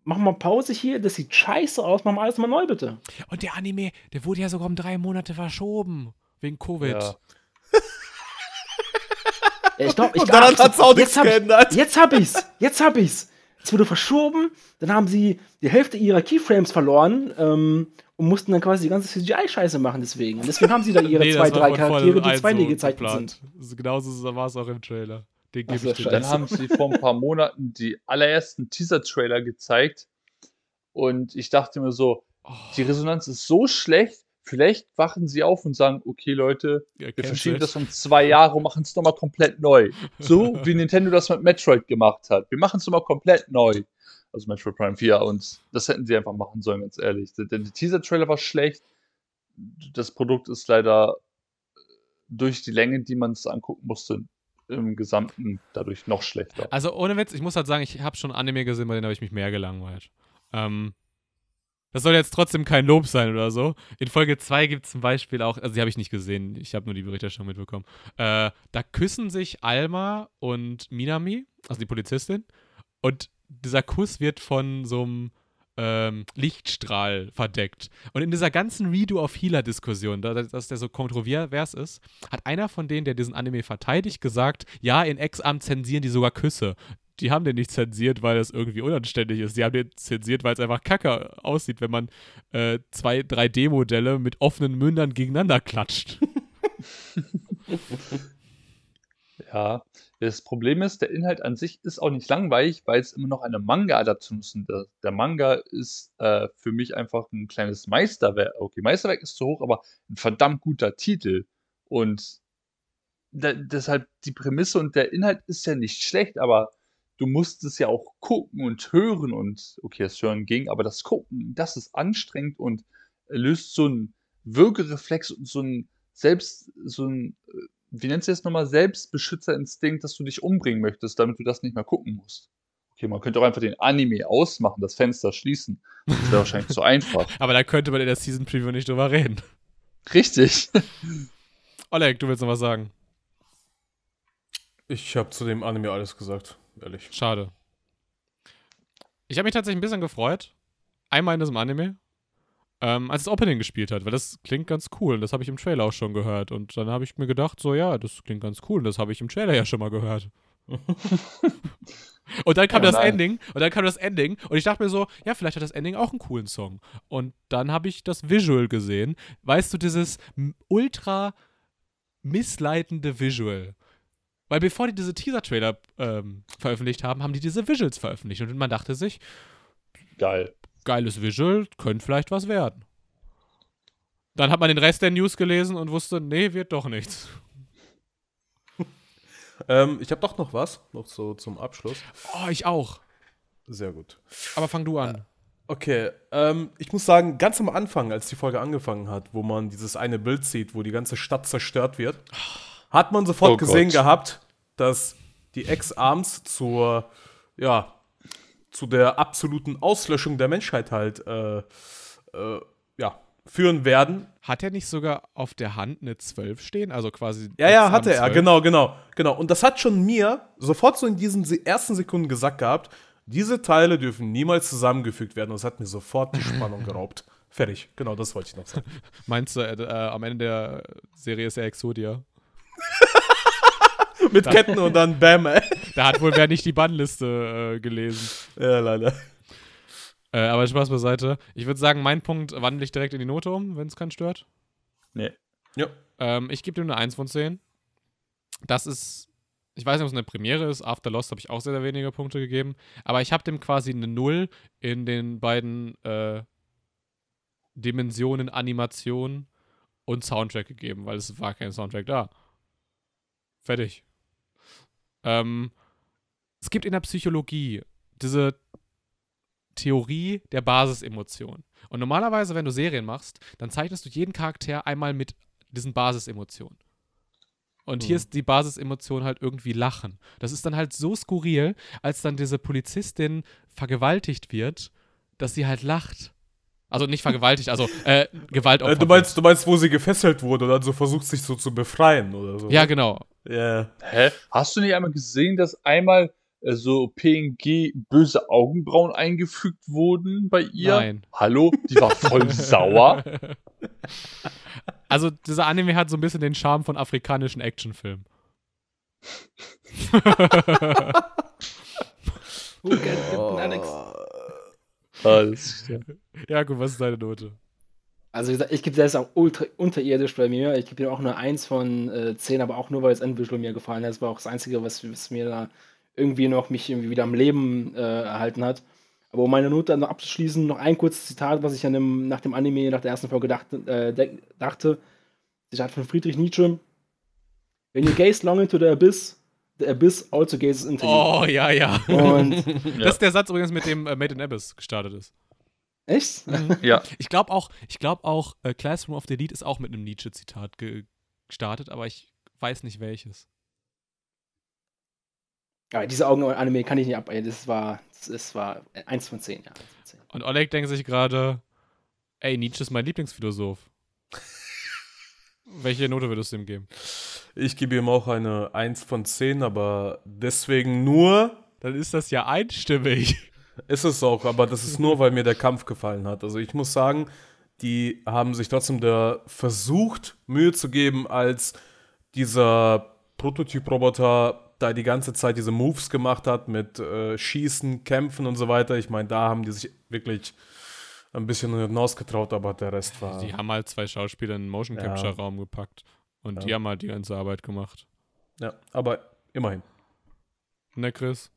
mach mal Pause hier, das sieht scheiße aus, mach mal alles mal neu, bitte. Und der Anime, der wurde ja sogar um drei Monate verschoben. Wegen Covid. Ja. Ja, ich glaub, ich Und daran ach, hat's auch jetzt nichts hab ich- geändert. Jetzt hab ich's. Jetzt hab ich's. Es wurde verschoben, dann haben sie die Hälfte ihrer Keyframes verloren ähm, und mussten dann quasi die ganze CGI-Scheiße machen deswegen. Und deswegen haben sie da ihre Nee, zwei, drei Charaktere, die vornherein 2D so gezeichnet geplant. sind. Das- Genauso so war es auch im Trailer. Den gebe ich dir. scheiße. Dann haben sie vor ein paar Monaten die allerersten Teaser-Trailer gezeigt. Und ich dachte mir so, Oh, die Resonanz ist so schlecht, vielleicht wachen sie auf und sagen, okay Leute, ihr wir verschieben das um zwei Jahre und machen es nochmal komplett neu. So wie Nintendo das mit Metroid gemacht hat. Wir machen es nochmal komplett neu. Also Metroid Prime 4. Und das hätten sie einfach machen sollen, ganz ehrlich. Denn der Teaser-Trailer war schlecht. Das Produkt ist leider durch die Länge, die man es angucken musste, im Gesamten dadurch noch schlechter. Also ohne Witz, ich muss halt sagen, ich habe schon Anime gesehen, bei denen habe ich mich mehr gelangweilt. Ähm, das soll jetzt trotzdem kein Lob sein oder so. In Folge 2 gibt es zum Beispiel auch, also die habe ich nicht gesehen, ich habe nur die Berichterstattung mitbekommen. Äh, da küssen sich Alma und Minami, also die Polizistin, und dieser Kuss wird von so einem ähm, Lichtstrahl verdeckt. Und in dieser ganzen Redo of Healer-Diskussion, da, dass der so kontrovers ist, hat einer von denen, der diesen Anime verteidigt, gesagt, ja, in Ex-Amt zensieren die sogar Küsse. Die haben den nicht zensiert, weil das irgendwie unanständig ist. Die haben den zensiert, weil es einfach kacke aussieht, wenn man äh, zwei 3D-Modelle mit offenen Mündern gegeneinander klatscht. Ja, das Problem ist, der Inhalt an sich ist auch nicht langweilig, weil es immer noch eine Manga-Adaption ist. Der, der Manga ist äh, für mich einfach ein kleines Meisterwerk. Okay, Meisterwerk ist zu hoch, aber ein verdammt guter Titel. Und da, deshalb die Prämisse und der Inhalt ist ja nicht schlecht, aber du musst es ja auch gucken und hören und okay, das Hören ging, aber das Gucken, das ist anstrengend und löst so einen Würgereflex und so ein selbst, so ein, äh, wie nennt sich das nochmal, Selbstbeschützerinstinkt, dass du dich umbringen möchtest, damit du das nicht mehr gucken musst. Okay, man könnte auch einfach den Anime ausmachen, das Fenster schließen. Das wäre wahrscheinlich zu einfach. Aber da könnte man in der Season Preview nicht drüber reden. Richtig. Oleg, du willst noch was sagen? Ich habe zu dem Anime alles gesagt, ehrlich. Schade. Ich habe mich tatsächlich ein bisschen gefreut. Einmal in diesem Anime. Ähm, als das Opening gespielt hat, weil das klingt ganz cool. Und das habe ich im Trailer auch schon gehört. Und dann habe ich mir gedacht, so ja, das klingt ganz cool. Und das habe ich im Trailer ja schon mal gehört. Und dann kam Ja, das nein. Ending und dann kam das Ending und ich dachte mir so, ja, vielleicht hat das Ending auch einen coolen Song. Und dann habe ich das Visual gesehen. Weißt du, dieses ultra missleitende Visual. Weil bevor die diese Teaser-Trailer ähm, veröffentlicht haben, haben die diese Visuals veröffentlicht. Und man dachte sich, Geil. Geiles Visual, könnte vielleicht was werden. Dann hat man den Rest der News gelesen und wusste, nee, wird doch nichts. Ähm, ich habe doch noch was, noch so zum Abschluss. Oh, ich auch. Sehr gut. Aber fang du an. Okay, ähm, ich muss sagen, ganz am Anfang, als die Folge angefangen hat, wo man dieses eine Bild sieht, wo die ganze Stadt zerstört wird, hat man sofort Oh gesehen Gott. gehabt, dass die Ex-Arms zur, ja, zu der absoluten Auslöschung der Menschheit halt, äh, äh, ja, führen werden. Hat er nicht sogar auf der Hand eine 12 stehen? Also quasi. Ja, ja, hatte er, 12? genau, genau, genau. Und das hat schon mir sofort so in diesen se- ersten Sekunden gesagt gehabt, diese Teile dürfen niemals zusammengefügt werden. Und das hat mir sofort die Spannung geraubt. Fertig, genau, das wollte ich noch sagen. Meinst du, äh, äh, am Ende der Serie ist er Exodia? Mit Ketten und dann Bam, ey. Da hat wohl wer nicht die Bannliste äh, gelesen. Ja, leider. Äh, aber Spaß beiseite. Ich würde sagen, mein Punkt wandle ich direkt in die Note um, wenn es keinen stört. Nee. Ja. Ähm, ich gebe dem eine 1 von 10. Das ist, ich weiß nicht, ob es eine Premiere ist. After Lost habe ich auch sehr, sehr wenige Punkte gegeben. Aber ich habe dem quasi eine 0 in den beiden äh, Dimensionen Animation und Soundtrack gegeben, weil es war kein Soundtrack da. Fertig. Ähm, es gibt in der Psychologie diese Theorie der Basisemotion. Und normalerweise, wenn du Serien machst, dann zeichnest du jeden Charakter einmal mit diesen Basisemotionen. Und hier Mhm. ist die Basisemotion halt irgendwie Lachen. Das ist dann halt so skurril, als dann diese Polizistin vergewaltigt wird, dass sie halt lacht. Also nicht vergewaltigt, also äh, Gewaltopfer. Äh, du, meinst, du meinst, wo sie gefesselt wurde und dann so versucht, sich so zu befreien oder so? Ja, genau. Ja. Hä? Hast du nicht einmal gesehen, dass einmal äh, so PNG böse Augenbrauen eingefügt wurden bei ihr? Nein. Hallo? Die war voll sauer. Also dieser Anime hat so ein bisschen den Charme von afrikanischen Actionfilmen. Who can Alex? Alles ja, gut, was ist deine Note? Also ich gebe das auch ultra unterirdisch bei mir. Ich gebe ihm auch eine 1 von äh, 10, aber auch nur, weil das Endvisual mir gefallen hat. Das war auch das Einzige, was, was mir da irgendwie noch mich irgendwie wieder am Leben äh, erhalten hat. Aber um meine Note dann noch abzuschließen, noch ein kurzes Zitat, was ich an dem, nach dem Anime, nach der ersten Folge dachte, äh, dachte. Zitat von Friedrich Nietzsche. When you gaze long into the abyss, the abyss also gazes into you. Oh, ja, ja. Und Das ist der Satz übrigens, mit dem äh, Made in Abyss gestartet ist. Echt? Ja, Ich glaube auch, ich glaube auch, äh, Classroom of the Elite ist auch mit einem Nietzsche-Zitat ge gestartet, aber ich weiß nicht welches. Aber diese Augen-Anime kann ich nicht ab. Das war, das war 1 von 10, ja. 1 von 10. Und Oleg denkt sich gerade, ey, Nietzsche ist mein Lieblingsphilosoph. Welche Note würdest du ihm geben? Ich gebe ihm auch eine 1 von 10, aber deswegen nur Dann ist das ja einstimmig. Ist es auch, aber das ist nur, weil mir der Kampf gefallen hat. Also ich muss sagen, die haben sich trotzdem da versucht, Mühe zu geben, als dieser Prototyp-Roboter da die ganze Zeit diese Moves gemacht hat mit äh, Schießen, Kämpfen und so weiter. Ich meine, da haben die sich wirklich ein bisschen hinausgetraut, aber der Rest war. Die haben halt zwei Schauspieler in den Motion Ja. Capture Raum gepackt. Und Ja. die haben halt die ganze Arbeit gemacht. Ja, aber immerhin. Ne, Chris?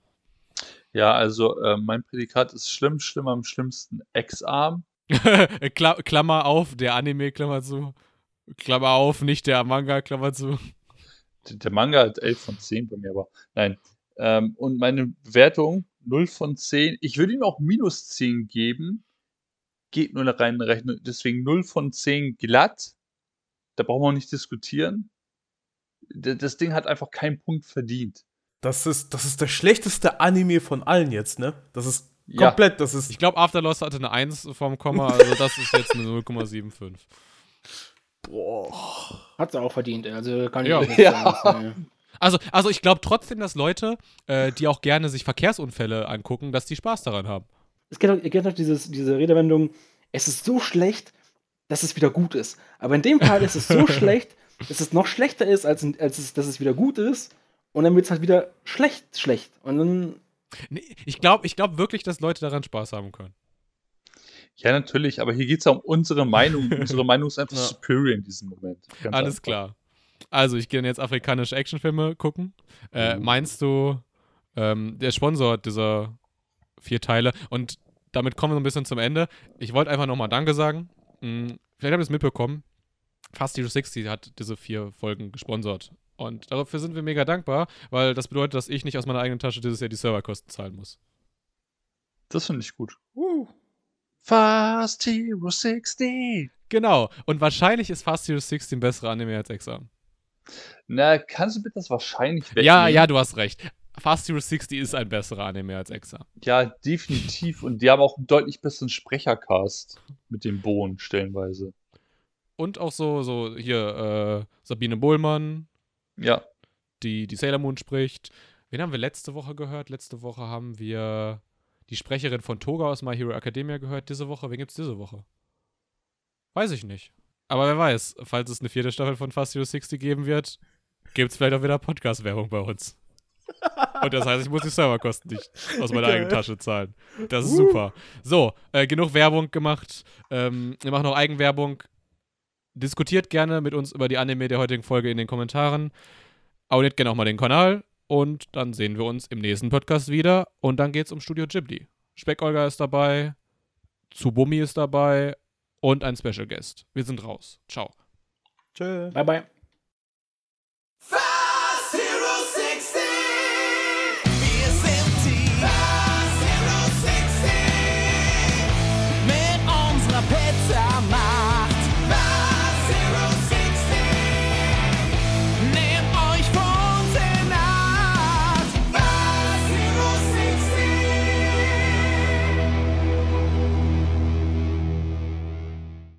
Ja also äh, mein Prädikat ist schlimm, schlimm am schlimmsten Ex-Arm. Kla Klammer auf, der Anime, Klammer zu. Klammer auf, nicht der Manga, Klammer zu. Der- Der Manga hat 11 von 10 bei mir, aber nein. Ähm, und meine Bewertung 0 von 10. Ich würde ihm auch minus 10 geben. Geht nur eine reine Rechnung. Deswegen 0 von 10 glatt. Da brauchen wir auch nicht diskutieren. D- Das Ding hat einfach keinen Punkt verdient. Das ist, das ist der schlechteste Anime von allen jetzt, ne? Das ist Ja. komplett, das ist. Ich glaube, After Lost hatte eine 1 vorm Komma, also das ist jetzt eine 0,75. Boah. Hat sie auch verdient, also kann ich Ja. auch nicht Ja. sagen. Also, also ich glaube trotzdem, dass Leute, äh, die auch gerne sich Verkehrsunfälle angucken, dass die Spaß daran haben. Es geht auch, geht auch dieses, diese Redewendung, es ist so schlecht, dass es wieder gut ist. Aber in dem Fall ist es so schlecht, dass es noch schlechter ist, als, als es, dass es wieder gut ist. Und dann wird es halt wieder schlecht, schlecht. Und dann Nee, ich glaube ich glaub wirklich, dass Leute daran Spaß haben können. Ja, natürlich, aber hier geht es ja um unsere Meinung. unsere Meinung ist einfach Ja. superior in diesem Moment. Ganz Alles einfach. klar. Also, ich gehe dann jetzt afrikanische Actionfilme gucken. Äh, Uh. Meinst du, ähm, der Sponsor dieser vier Teile und damit kommen wir so ein bisschen zum Ende. Ich wollte einfach nochmal Danke sagen. Hm, vielleicht habt ihr es mitbekommen. Fast Hero 60 hat diese vier Folgen gesponsert. Und dafür sind wir mega dankbar, weil das bedeutet, dass ich nicht aus meiner eigenen Tasche dieses Jahr die Serverkosten zahlen muss. Das finde ich gut. Fast Hero 60. Genau. Und wahrscheinlich ist Fast Hero 16 bessere Anime als Exam. Na, kannst du bitte das wahrscheinlich wegnehmen? Ja, ja, du hast recht. Fast Hero 60 ist ein besserer Anime als Exam. Ja, definitiv. Und die haben auch einen deutlich besseren Sprechercast mit dem Bohnen stellenweise. Und auch so, so hier, äh, Sabine Bohlmann, Ja, die, die Sailor Moon spricht. Wen haben wir letzte Woche gehört? Letzte Woche haben wir die Sprecherin von Toga aus My Hero Academia gehört. Diese Woche, wen gibt's diese Woche? Weiß ich nicht. Aber wer weiß, falls es eine vierte Staffel von Fast Hero 60 geben wird, gibt's vielleicht auch wieder Podcast-Werbung bei uns. Und das heißt, ich muss die Serverkosten nicht aus meiner Geil. eigenen Tasche zahlen. Das ist super. So, äh, genug Werbung gemacht. Ähm, wir machen noch Eigenwerbung. Diskutiert gerne mit uns über die Anime der heutigen Folge in den Kommentaren. Abonniert gerne auch mal den Kanal. Und dann sehen wir uns im nächsten Podcast wieder. Und dann geht's um Studio Ghibli. Speck-Olga ist dabei. Tsubumi ist dabei. Und ein Special Guest. Wir sind raus. Ciao. Tschö. Bye, bye.